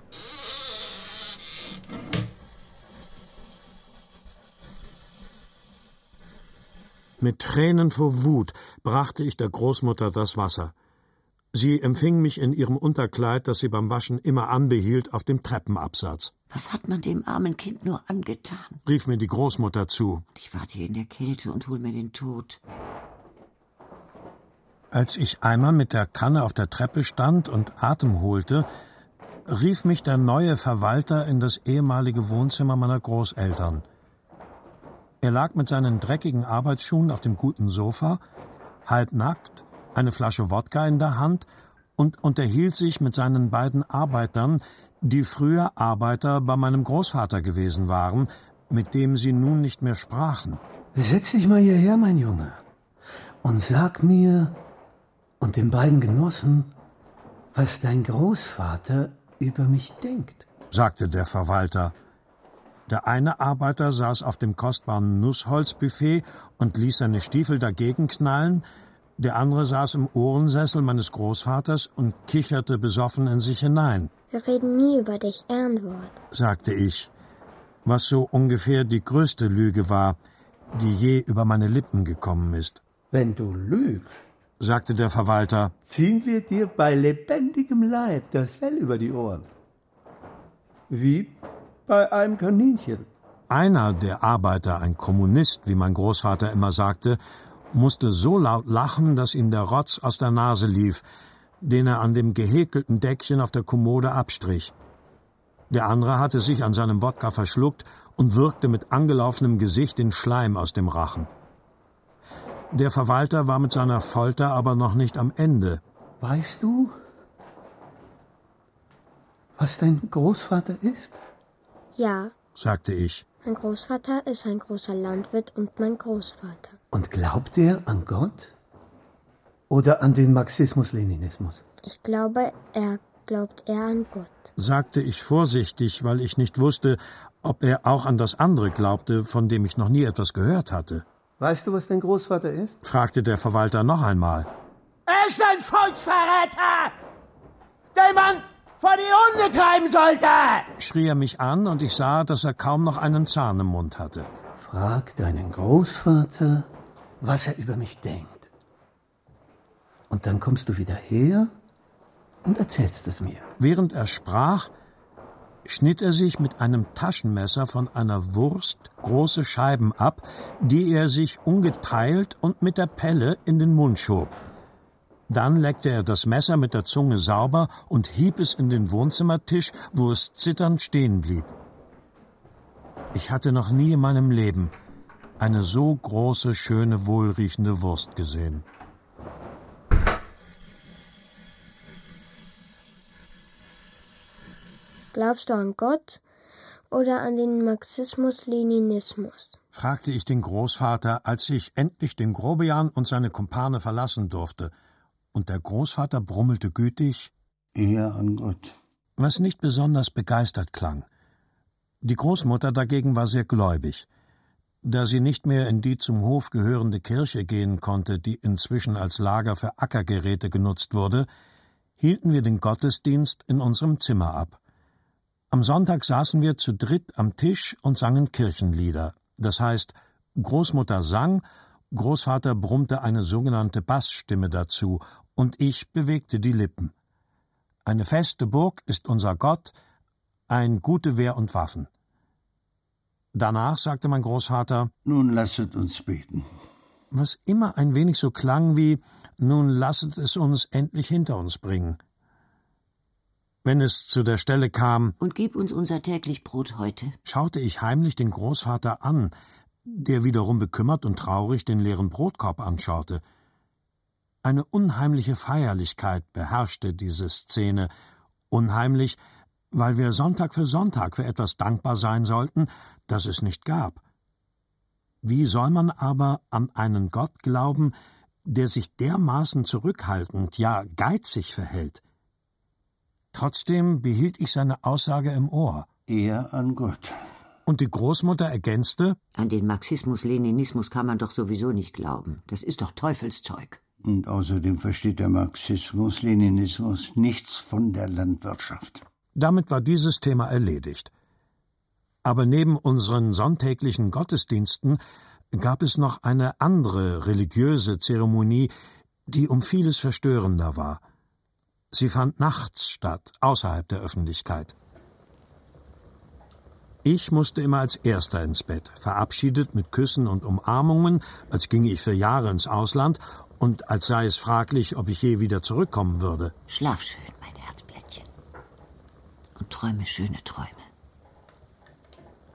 Mit Tränen vor Wut brachte ich der Großmutter das Wasser. Sie empfing mich in ihrem Unterkleid, das sie beim Waschen immer anbehielt, auf dem Treppenabsatz. Was hat man dem armen Kind nur angetan? rief mir die Großmutter zu. Ich warte hier in der Kälte und hol mir den Tod. Als ich einmal mit der Kanne auf der Treppe stand und Atem holte, rief mich der neue Verwalter in das ehemalige Wohnzimmer meiner Großeltern. Er lag mit seinen dreckigen Arbeitsschuhen auf dem guten Sofa, halbnackt, eine Flasche Wodka in der Hand und unterhielt sich mit seinen beiden Arbeitern, die früher Arbeiter bei meinem Großvater gewesen waren, mit dem sie nun nicht mehr sprachen. Setz dich mal hierher, mein Junge, und sag mir und den beiden Genossen, was dein Großvater über mich denkt, sagte der Verwalter. Der eine Arbeiter saß auf dem kostbaren Nussholzbuffet und ließ seine Stiefel dagegen knallen, der andere saß im Ohrensessel meines Großvaters und kicherte besoffen in sich hinein. Wir reden nie über dich, Ehrenwort, sagte ich, was so ungefähr die größte Lüge war, die je über meine Lippen gekommen ist. Wenn du lügst, sagte der Verwalter, ziehen wir dir bei lebendigem Leib das Fell über die Ohren. Wie bei einem Kaninchen. Einer der Arbeiter, ein Kommunist, wie mein Großvater immer sagte, musste so laut lachen, dass ihm der Rotz aus der Nase lief, den er an dem gehäkelten Deckchen auf der Kommode abstrich. Der andere hatte sich an seinem Wodka verschluckt und wirkte mit angelaufenem Gesicht den Schleim aus dem Rachen. Der Verwalter war mit seiner Folter aber noch nicht am Ende. Weißt du, was dein Großvater ist? Ja, sagte ich. Mein Großvater ist ein großer Landwirt und mein Großvater. Und glaubt er an Gott? Oder an den Marxismus-Leninismus? Ich glaube, er glaubt eher an Gott. sagte ich vorsichtig, weil ich nicht wusste, ob er auch an das andere glaubte, von dem ich noch nie etwas gehört hatte. Weißt du, was dein Großvater ist? fragte der Verwalter noch einmal. Er ist ein Volksverräter, den man vor die Hunde treiben sollte! schrie er mich an, und ich sah, dass er kaum noch einen Zahn im Mund hatte. Frag deinen Großvater, was er über mich denkt. Und dann kommst du wieder her und erzählst es mir. Während er sprach, schnitt er sich mit einem Taschenmesser von einer Wurst große Scheiben ab, die er sich ungeteilt und mit der Pelle in den Mund schob. Dann leckte er das Messer mit der Zunge sauber und hieb es in den Wohnzimmertisch, wo es zitternd stehen blieb. Ich hatte noch nie in meinem Leben eine so große, schöne, wohlriechende Wurst gesehen. Glaubst du an Gott oder an den Marxismus-Leninismus? fragte ich den Großvater, als ich endlich den Grobian und seine Kumpane verlassen durfte, und der Großvater brummelte gütig Eher an Gott. was nicht besonders begeistert klang. Die Großmutter dagegen war sehr gläubig. Da sie nicht mehr in die zum Hof gehörende Kirche gehen konnte, die inzwischen als Lager für Ackergeräte genutzt wurde, hielten wir den Gottesdienst in unserem Zimmer ab. Am Sonntag saßen wir zu dritt am Tisch und sangen Kirchenlieder. Das heißt, Großmutter sang, Großvater brummte eine sogenannte Bassstimme dazu, und ich bewegte die Lippen. Eine feste Burg ist unser Gott, ein gute Wehr und Waffen. Danach sagte mein Großvater, Nun lasset uns beten. was immer ein wenig so klang wie nun lasset es uns endlich hinter uns bringen. Wenn es zu der Stelle kam, Und gib uns unser täglich Brot heute. schaute ich heimlich den Großvater an, der wiederum bekümmert und traurig den leeren Brotkorb anschaute. Eine unheimliche Feierlichkeit beherrschte diese Szene, unheimlich, weil wir Sonntag für Sonntag für etwas dankbar sein sollten, das es nicht gab. Wie soll man aber an einen Gott glauben, der sich dermaßen zurückhaltend, ja geizig verhält? Trotzdem behielt ich seine Aussage im Ohr, Eher an Gott. und die Großmutter ergänzte An den Marxismus-Leninismus kann man doch sowieso nicht glauben. Das ist doch Teufelszeug. Und außerdem versteht der Marxismus, Leninismus nichts von der Landwirtschaft. Damit war dieses Thema erledigt. Aber neben unseren sonntäglichen Gottesdiensten gab es noch eine andere religiöse Zeremonie, die um vieles verstörender war. Sie fand nachts statt, außerhalb der Öffentlichkeit. Ich musste immer als Erster ins Bett, verabschiedet mit Küssen und Umarmungen, als ginge ich für Jahre ins Ausland und als sei es fraglich, ob ich je wieder zurückkommen würde. Schlaf schön, mein Herzblättchen. Und träume schöne Träume.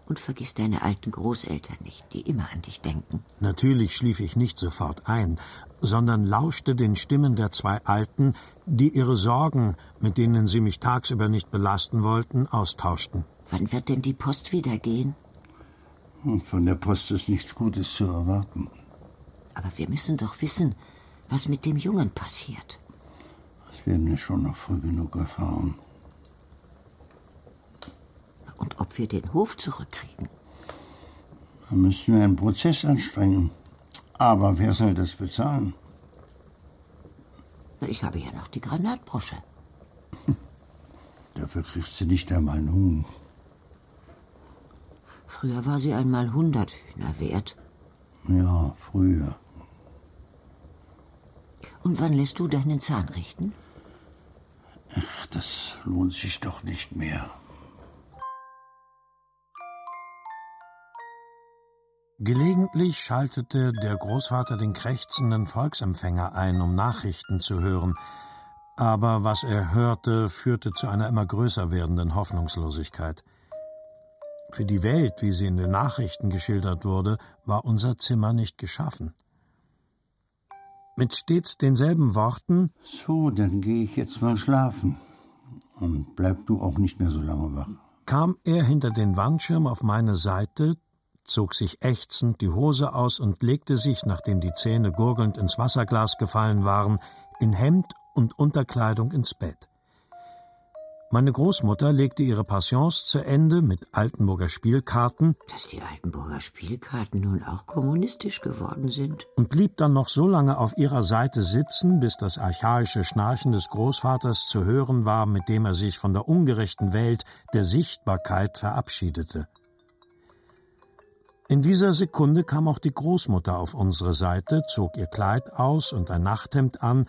Und vergiss deine alten Großeltern nicht, die immer an dich denken. Natürlich schlief ich nicht sofort ein, sondern lauschte den Stimmen der zwei Alten, die ihre Sorgen, mit denen sie mich tagsüber nicht belasten wollten, austauschten. Wann wird denn die Post wieder gehen? Und von der Post ist nichts Gutes zu erwarten. Aber wir müssen doch wissen, was mit dem Jungen passiert. Das werden wir schon noch früh genug erfahren. Und ob wir den Hof zurückkriegen. Da müssen wir einen Prozess anstrengen. Aber wer soll das bezahlen? Ich habe ja noch die Granatbrosche. Dafür kriegst du nicht einmal einen Huhn. Früher war sie einmal hundert Hühner wert. Ja, früher. Und wann lässt du deinen Zahn richten? Ach, das lohnt sich doch nicht mehr. Gelegentlich schaltete der Großvater den krächzenden Volksempfänger ein, um Nachrichten zu hören, aber was er hörte, führte zu einer immer größer werdenden Hoffnungslosigkeit. Für die Welt, wie sie in den Nachrichten geschildert wurde, war unser Zimmer nicht geschaffen. Mit stets denselben Worten So, dann gehe ich jetzt mal schlafen. Und bleib du auch nicht mehr so lange wach. kam er hinter den Wandschirm auf meine Seite, zog sich ächzend die Hose aus und legte sich, nachdem die Zähne gurgelnd ins Wasserglas gefallen waren, in Hemd und Unterkleidung ins Bett. Meine Großmutter legte ihre Passions zu Ende mit Altenburger Spielkarten. Dass die Altenburger Spielkarten nun auch kommunistisch geworden sind. Und blieb dann noch so lange auf ihrer Seite sitzen, bis das archaische Schnarchen des Großvaters zu hören war, mit dem er sich von der ungerechten Welt der Sichtbarkeit verabschiedete. In dieser Sekunde kam auch die Großmutter auf unsere Seite, zog ihr Kleid aus und ein Nachthemd an,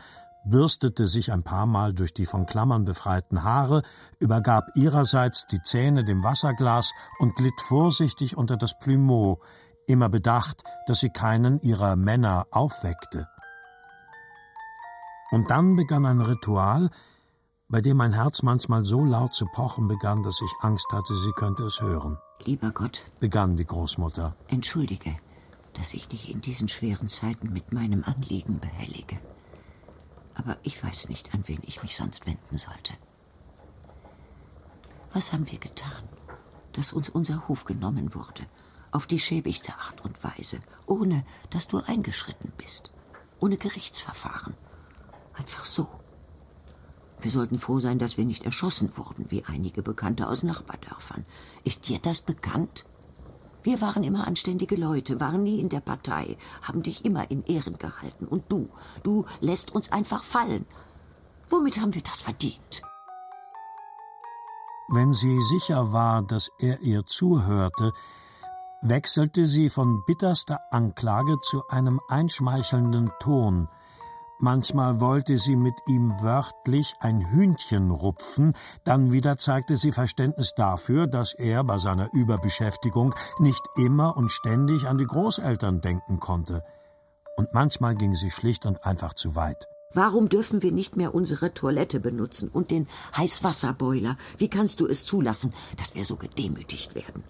bürstete sich ein paar Mal durch die von Klammern befreiten Haare, übergab ihrerseits die Zähne dem Wasserglas und glitt vorsichtig unter das Plumeau, immer bedacht, dass sie keinen ihrer Männer aufweckte. Und dann begann ein Ritual, bei dem mein Herz manchmal so laut zu pochen begann, dass ich Angst hatte, sie könnte es hören. Lieber Gott, begann die Großmutter, entschuldige, dass ich dich in diesen schweren Zeiten mit meinem Anliegen behellige aber ich weiß nicht, an wen ich mich sonst wenden sollte. Was haben wir getan, dass uns unser Hof genommen wurde, auf die schäbigste Art und Weise, ohne dass du eingeschritten bist, ohne Gerichtsverfahren, einfach so. Wir sollten froh sein, dass wir nicht erschossen wurden, wie einige Bekannte aus Nachbardörfern. Ist dir das bekannt? Wir waren immer anständige Leute, waren nie in der Partei, haben dich immer in Ehren gehalten. Und du, du lässt uns einfach fallen. Womit haben wir das verdient? Wenn sie sicher war, dass er ihr zuhörte, wechselte sie von bitterster Anklage zu einem einschmeichelnden Ton, Manchmal wollte sie mit ihm wörtlich ein Hühnchen rupfen, dann wieder zeigte sie Verständnis dafür, dass er bei seiner Überbeschäftigung nicht immer und ständig an die Großeltern denken konnte. Und manchmal ging sie schlicht und einfach zu weit. Warum dürfen wir nicht mehr unsere Toilette benutzen und den Heißwasserboiler? Wie kannst du es zulassen, dass wir so gedemütigt werden?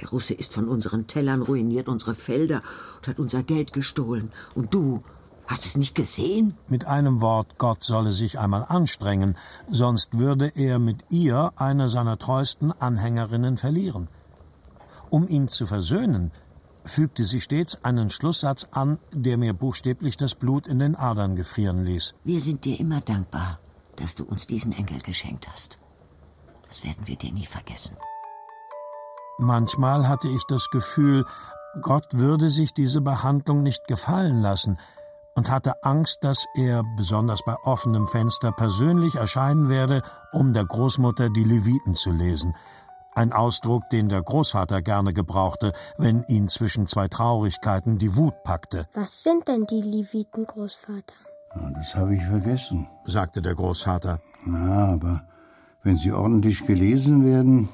Der Russe ist von unseren Tellern ruiniert unsere Felder und hat unser Geld gestohlen. Und du Hast du es nicht gesehen? Mit einem Wort, Gott solle sich einmal anstrengen, sonst würde er mit ihr eine seiner treuesten Anhängerinnen verlieren. Um ihn zu versöhnen, fügte sie stets einen Schlusssatz an, der mir buchstäblich das Blut in den Adern gefrieren ließ. Wir sind dir immer dankbar, dass du uns diesen Enkel geschenkt hast. Das werden wir dir nie vergessen. Manchmal hatte ich das Gefühl, Gott würde sich diese Behandlung nicht gefallen lassen, und hatte Angst, dass er, besonders bei offenem Fenster, persönlich erscheinen werde, um der Großmutter die Leviten zu lesen. Ein Ausdruck, den der Großvater gerne gebrauchte, wenn ihn zwischen zwei Traurigkeiten die Wut packte. Was sind denn die Leviten, Großvater? Ja, das habe ich vergessen, sagte der Großvater. Na, aber wenn sie ordentlich gelesen werden,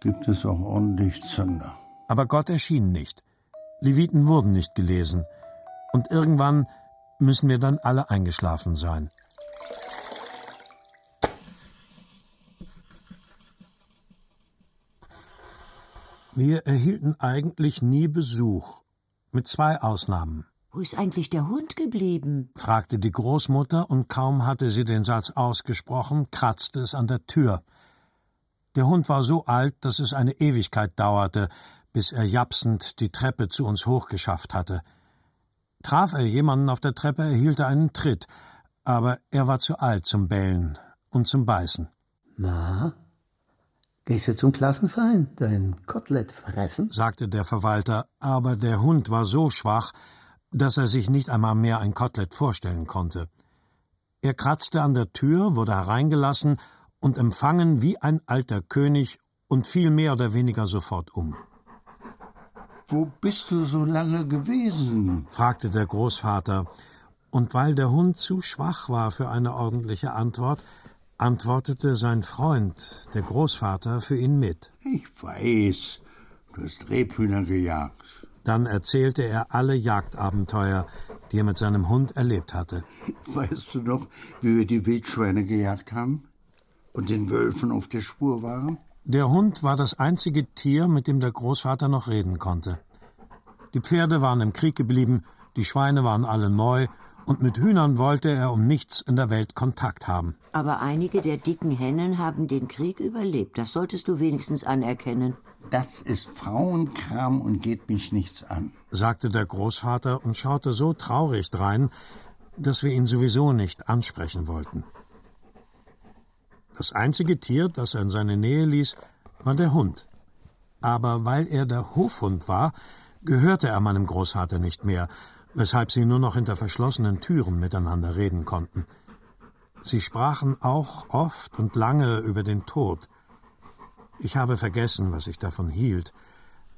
gibt es auch ordentlich Zunder. Aber Gott erschien nicht. Leviten wurden nicht gelesen. Und irgendwann müssen wir dann alle eingeschlafen sein. Wir erhielten eigentlich nie Besuch, mit zwei Ausnahmen. Wo ist eigentlich der Hund geblieben? fragte die Großmutter, und kaum hatte sie den Satz ausgesprochen, kratzte es an der Tür. Der Hund war so alt, dass es eine Ewigkeit dauerte, bis er japsend die Treppe zu uns hochgeschafft hatte. Traf er jemanden auf der Treppe, erhielt er einen Tritt, aber er war zu alt zum Bellen und zum Beißen. Na, gehst du zum Klassenverein dein Kotelett fressen? sagte der Verwalter, aber der Hund war so schwach, dass er sich nicht einmal mehr ein Kotelett vorstellen konnte. Er kratzte an der Tür, wurde hereingelassen und empfangen wie ein alter König und fiel mehr oder weniger sofort um. Wo bist du so lange gewesen? fragte der Großvater, und weil der Hund zu schwach war für eine ordentliche Antwort, antwortete sein Freund, der Großvater, für ihn mit. Ich weiß, du hast Rebhühner gejagt. Dann erzählte er alle Jagdabenteuer, die er mit seinem Hund erlebt hatte. Weißt du noch, wie wir die Wildschweine gejagt haben und den Wölfen auf der Spur waren? Der Hund war das einzige Tier, mit dem der Großvater noch reden konnte. Die Pferde waren im Krieg geblieben, die Schweine waren alle neu, und mit Hühnern wollte er um nichts in der Welt Kontakt haben. Aber einige der dicken Hennen haben den Krieg überlebt. Das solltest du wenigstens anerkennen. Das ist Frauenkram und geht mich nichts an, sagte der Großvater und schaute so traurig drein, dass wir ihn sowieso nicht ansprechen wollten. Das einzige Tier, das er in seine Nähe ließ, war der Hund. Aber weil er der Hofhund war, gehörte er meinem Großvater nicht mehr, weshalb sie nur noch hinter verschlossenen Türen miteinander reden konnten. Sie sprachen auch oft und lange über den Tod. Ich habe vergessen, was ich davon hielt,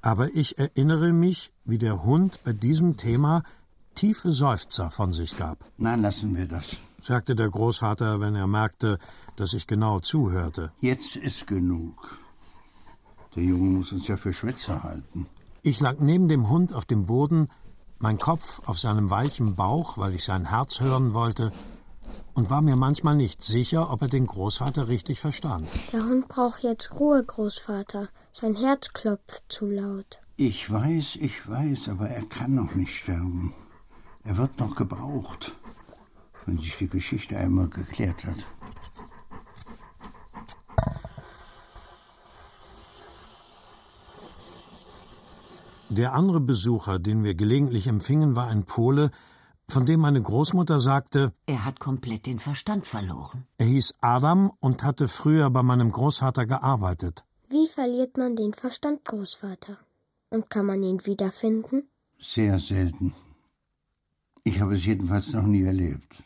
aber ich erinnere mich, wie der Hund bei diesem Thema tiefe Seufzer von sich gab. Nein, lassen wir das, sagte der Großvater, wenn er merkte, dass ich genau zuhörte. Jetzt ist genug. Der Junge muss uns ja für Schwätzer halten. Ich lag neben dem Hund auf dem Boden, mein Kopf auf seinem weichen Bauch, weil ich sein Herz hören wollte, und war mir manchmal nicht sicher, ob er den Großvater richtig verstand. Der Hund braucht jetzt Ruhe, Großvater. Sein Herz klopft zu laut. Ich weiß, ich weiß, aber er kann noch nicht sterben. Er wird noch gebraucht, wenn sich die Geschichte einmal geklärt hat. Der andere Besucher, den wir gelegentlich empfingen, war ein Pole, von dem meine Großmutter sagte, er hat komplett den Verstand verloren. Er hieß Adam und hatte früher bei meinem Großvater gearbeitet. Wie verliert man den Verstand, Großvater? Und kann man ihn wiederfinden? Sehr selten. Ich habe es jedenfalls noch nie erlebt.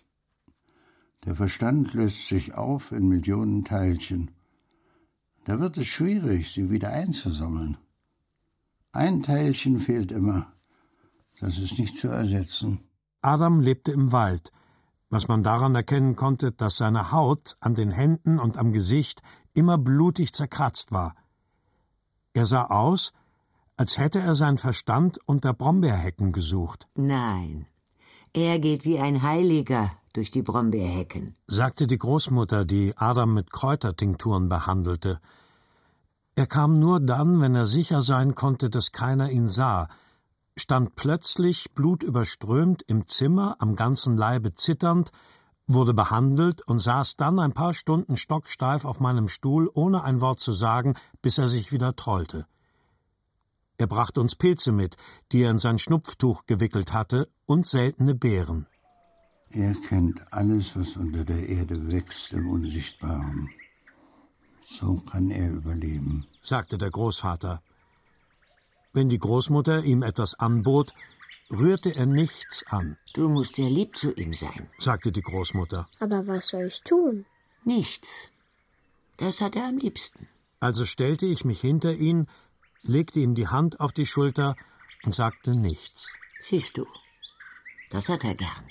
Der Verstand löst sich auf in Millionen Teilchen. Da wird es schwierig, sie wieder einzusammeln. Ein Teilchen fehlt immer. Das ist nicht zu ersetzen. Adam lebte im Wald, was man daran erkennen konnte, dass seine Haut an den Händen und am Gesicht immer blutig zerkratzt war. Er sah aus, als hätte er seinen Verstand unter Brombeerhecken gesucht. Nein, er geht wie ein Heiliger durch die Brombeerhecken, sagte die Großmutter, die Adam mit Kräutertinkturen behandelte. Er kam nur dann, wenn er sicher sein konnte, dass keiner ihn sah, stand plötzlich blutüberströmt im Zimmer, am ganzen Leibe zitternd, wurde behandelt und saß dann ein paar Stunden stocksteif auf meinem Stuhl, ohne ein Wort zu sagen, bis er sich wieder trollte. Er brachte uns Pilze mit, die er in sein Schnupftuch gewickelt hatte, und seltene Beeren. Er kennt alles, was unter der Erde wächst im Unsichtbaren. So kann er überleben, sagte der Großvater. Wenn die Großmutter ihm etwas anbot, rührte er nichts an. Du musst sehr lieb zu ihm sein, sagte die Großmutter. Aber was soll ich tun? Nichts. Das hat er am liebsten. Also stellte ich mich hinter ihn, legte ihm die Hand auf die Schulter und sagte nichts. Siehst du, das hat er gern.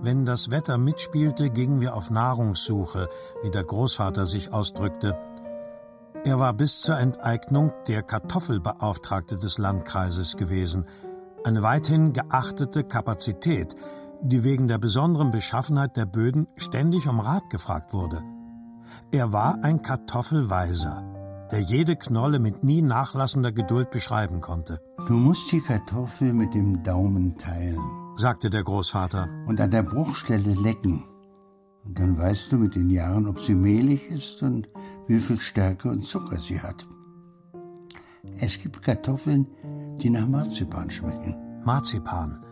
Wenn das Wetter mitspielte, gingen wir auf Nahrungssuche, wie der Großvater sich ausdrückte. Er war bis zur Enteignung der Kartoffelbeauftragte des Landkreises gewesen, eine weithin geachtete Kapazität, die wegen der besonderen Beschaffenheit der Böden ständig um Rat gefragt wurde. Er war ein Kartoffelweiser, der jede Knolle mit nie nachlassender Geduld beschreiben konnte. Du musst die Kartoffel mit dem Daumen teilen, sagte der Großvater, und an der Bruchstelle lecken. Und dann weißt du mit den Jahren, ob sie mehlig ist und wie viel Stärke und Zucker sie hat. Es gibt Kartoffeln, die nach Marzipan schmecken. Marzipan.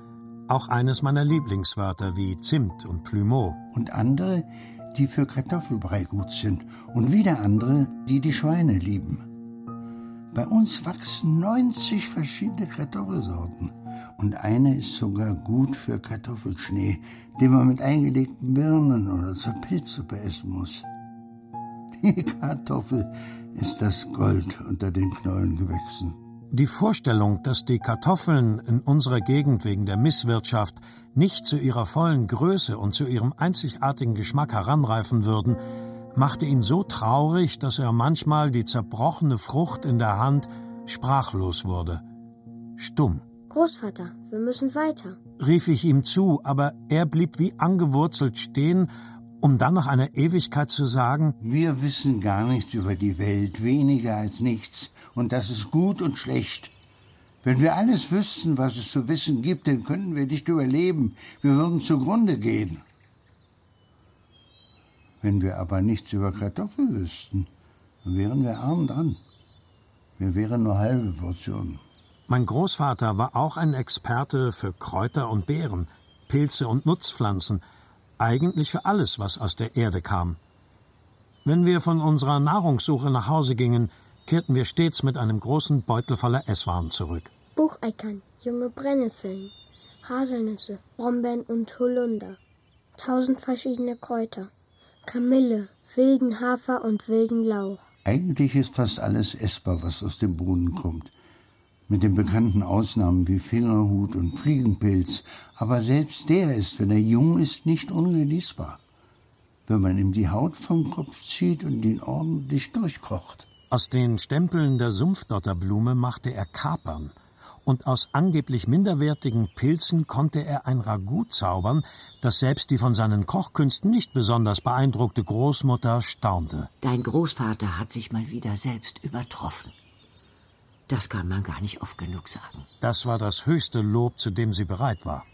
Auch eines meiner Lieblingswörter wie Zimt und Plumeau. Und andere, die für Kartoffelbrei gut sind. Und wieder andere, die die Schweine lieben. Bei uns wachsen 90 verschiedene Kartoffelsorten. Und eine ist sogar gut für Kartoffelschnee, den man mit eingelegten Birnen oder zur Pilzsuppe essen muss. Die Kartoffel ist das Gold unter den Knollengewächsen. Die Vorstellung, dass die Kartoffeln in unserer Gegend wegen der Misswirtschaft nicht zu ihrer vollen Größe und zu ihrem einzigartigen Geschmack heranreifen würden, machte ihn so traurig, dass er manchmal die zerbrochene Frucht in der Hand sprachlos wurde. Stumm. Großvater, wir müssen weiter, rief ich ihm zu, aber er blieb wie angewurzelt stehen um dann nach einer Ewigkeit zu sagen, wir wissen gar nichts über die Welt, weniger als nichts, und das ist gut und schlecht. Wenn wir alles wüssten, was es zu wissen gibt, dann könnten wir nicht überleben, wir würden zugrunde gehen. Wenn wir aber nichts über Kartoffeln wüssten, dann wären wir arm dran. Wir wären nur halbe Portionen. Mein Großvater war auch ein Experte für Kräuter und Beeren, Pilze und Nutzpflanzen, eigentlich für alles, was aus der Erde kam. Wenn wir von unserer Nahrungssuche nach Hause gingen, kehrten wir stets mit einem großen Beutel voller Esswaren zurück. Bucheckern, junge Brennnesseln, Haselnüsse, Brombeeren und Holunder, tausend verschiedene Kräuter, Kamille, wilden Hafer und wilden Lauch. Eigentlich ist fast alles essbar, was aus dem Boden kommt. Mit den bekannten Ausnahmen wie Fingerhut und Fliegenpilz. Aber selbst der ist, wenn er jung ist, nicht ungenießbar. Wenn man ihm die Haut vom Kopf zieht und ihn ordentlich durchkocht. Aus den Stempeln der Sumpfdotterblume machte er Kapern – und aus angeblich minderwertigen Pilzen konnte er ein Ragout zaubern, das selbst die von seinen Kochkünsten nicht besonders beeindruckte Großmutter staunte. Dein Großvater hat sich mal wieder selbst übertroffen. Das kann man gar nicht oft genug sagen. Das war das höchste Lob, zu dem sie bereit war.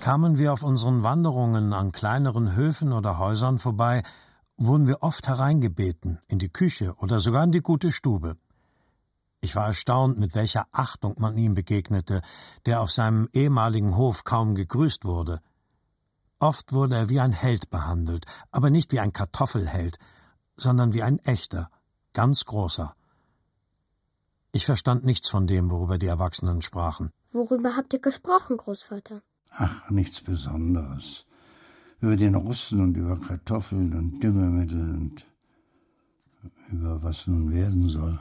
Kamen wir auf unseren Wanderungen an kleineren Höfen oder Häusern vorbei, wurden wir oft hereingebeten, in die Küche oder sogar in die gute Stube. Ich war erstaunt, mit welcher Achtung man ihm begegnete, der auf seinem ehemaligen Hof kaum gegrüßt wurde. Oft wurde er wie ein Held behandelt, aber nicht wie ein Kartoffelheld, sondern wie ein echter, ganz großer. Ich verstand nichts von dem, worüber die Erwachsenen sprachen. Worüber habt ihr gesprochen, Großvater? Ach, nichts Besonderes über den Russen und über Kartoffeln und Düngemittel und über was nun werden soll.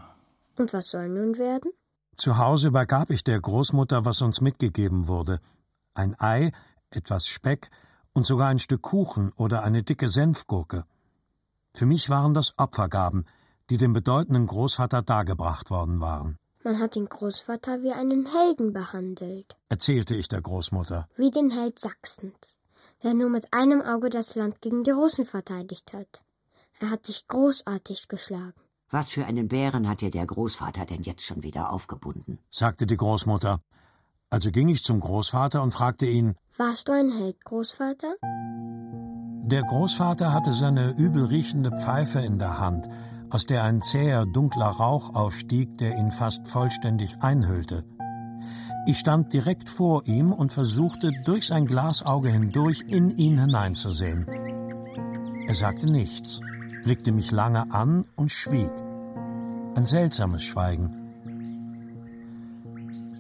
Und was soll nun werden? Zu Hause übergab ich der Großmutter, was uns mitgegeben wurde. Ein Ei, etwas Speck und sogar ein Stück Kuchen oder eine dicke Senfgurke. Für mich waren das Opfergaben, die dem bedeutenden Großvater dargebracht worden waren. Man hat den Großvater wie einen Helden behandelt, erzählte ich der Großmutter. Wie den Held Sachsens der nur mit einem Auge das Land gegen die Russen verteidigt hat. Er hat sich großartig geschlagen. Was für einen Bären hat dir der Großvater denn jetzt schon wieder aufgebunden? sagte die Großmutter. Also ging ich zum Großvater und fragte ihn Warst du ein Held, Großvater? Der Großvater hatte seine übelriechende Pfeife in der Hand, aus der ein zäher, dunkler Rauch aufstieg, der ihn fast vollständig einhüllte. Ich stand direkt vor ihm und versuchte durch sein Glasauge hindurch in ihn hineinzusehen. Er sagte nichts, blickte mich lange an und schwieg. Ein seltsames Schweigen.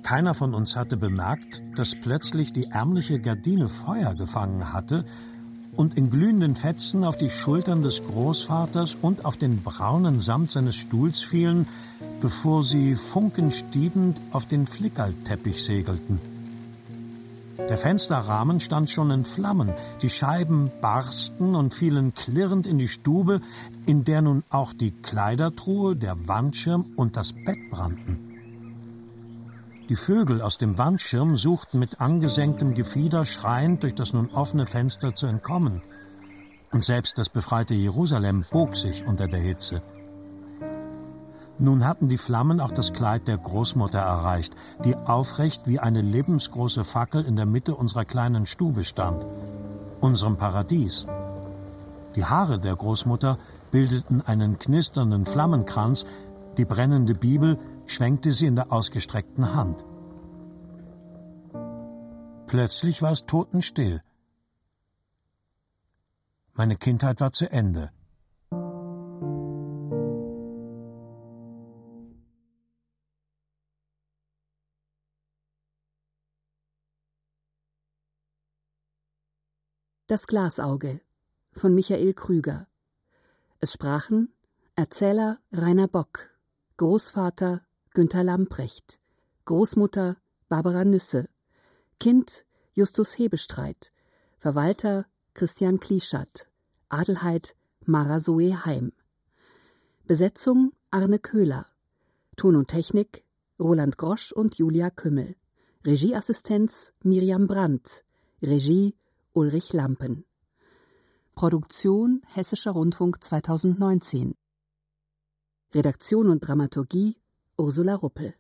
Keiner von uns hatte bemerkt, dass plötzlich die ärmliche Gardine Feuer gefangen hatte und in glühenden Fetzen auf die Schultern des Großvaters und auf den braunen Samt seines Stuhls fielen, bevor sie funkenstiebend auf den Flickerlteppich segelten. Der Fensterrahmen stand schon in Flammen, die Scheiben barsten und fielen klirrend in die Stube, in der nun auch die Kleidertruhe, der Wandschirm und das Bett brannten. Die Vögel aus dem Wandschirm suchten mit angesenktem Gefieder schreiend durch das nun offene Fenster zu entkommen. Und selbst das befreite Jerusalem bog sich unter der Hitze. Nun hatten die Flammen auch das Kleid der Großmutter erreicht, die aufrecht wie eine lebensgroße Fackel in der Mitte unserer kleinen Stube stand, unserem Paradies. Die Haare der Großmutter bildeten einen knisternden Flammenkranz, die brennende Bibel schwenkte sie in der ausgestreckten Hand. Plötzlich war es totenstill. Meine Kindheit war zu Ende. Das Glasauge von Michael Krüger. Es sprachen Erzähler Rainer Bock, Großvater Günter Lamprecht, Großmutter Barbara Nüsse, Kind Justus Hebestreit, Verwalter Christian Klischat, Adelheid Mara Zoe Heim. Besetzung Arne Köhler. Ton und Technik Roland Grosch und Julia Kümmel. Regieassistenz Miriam Brandt. Regie Ulrich Lampen. Produktion Hessischer Rundfunk 2019. Redaktion und Dramaturgie Ursula Ruppel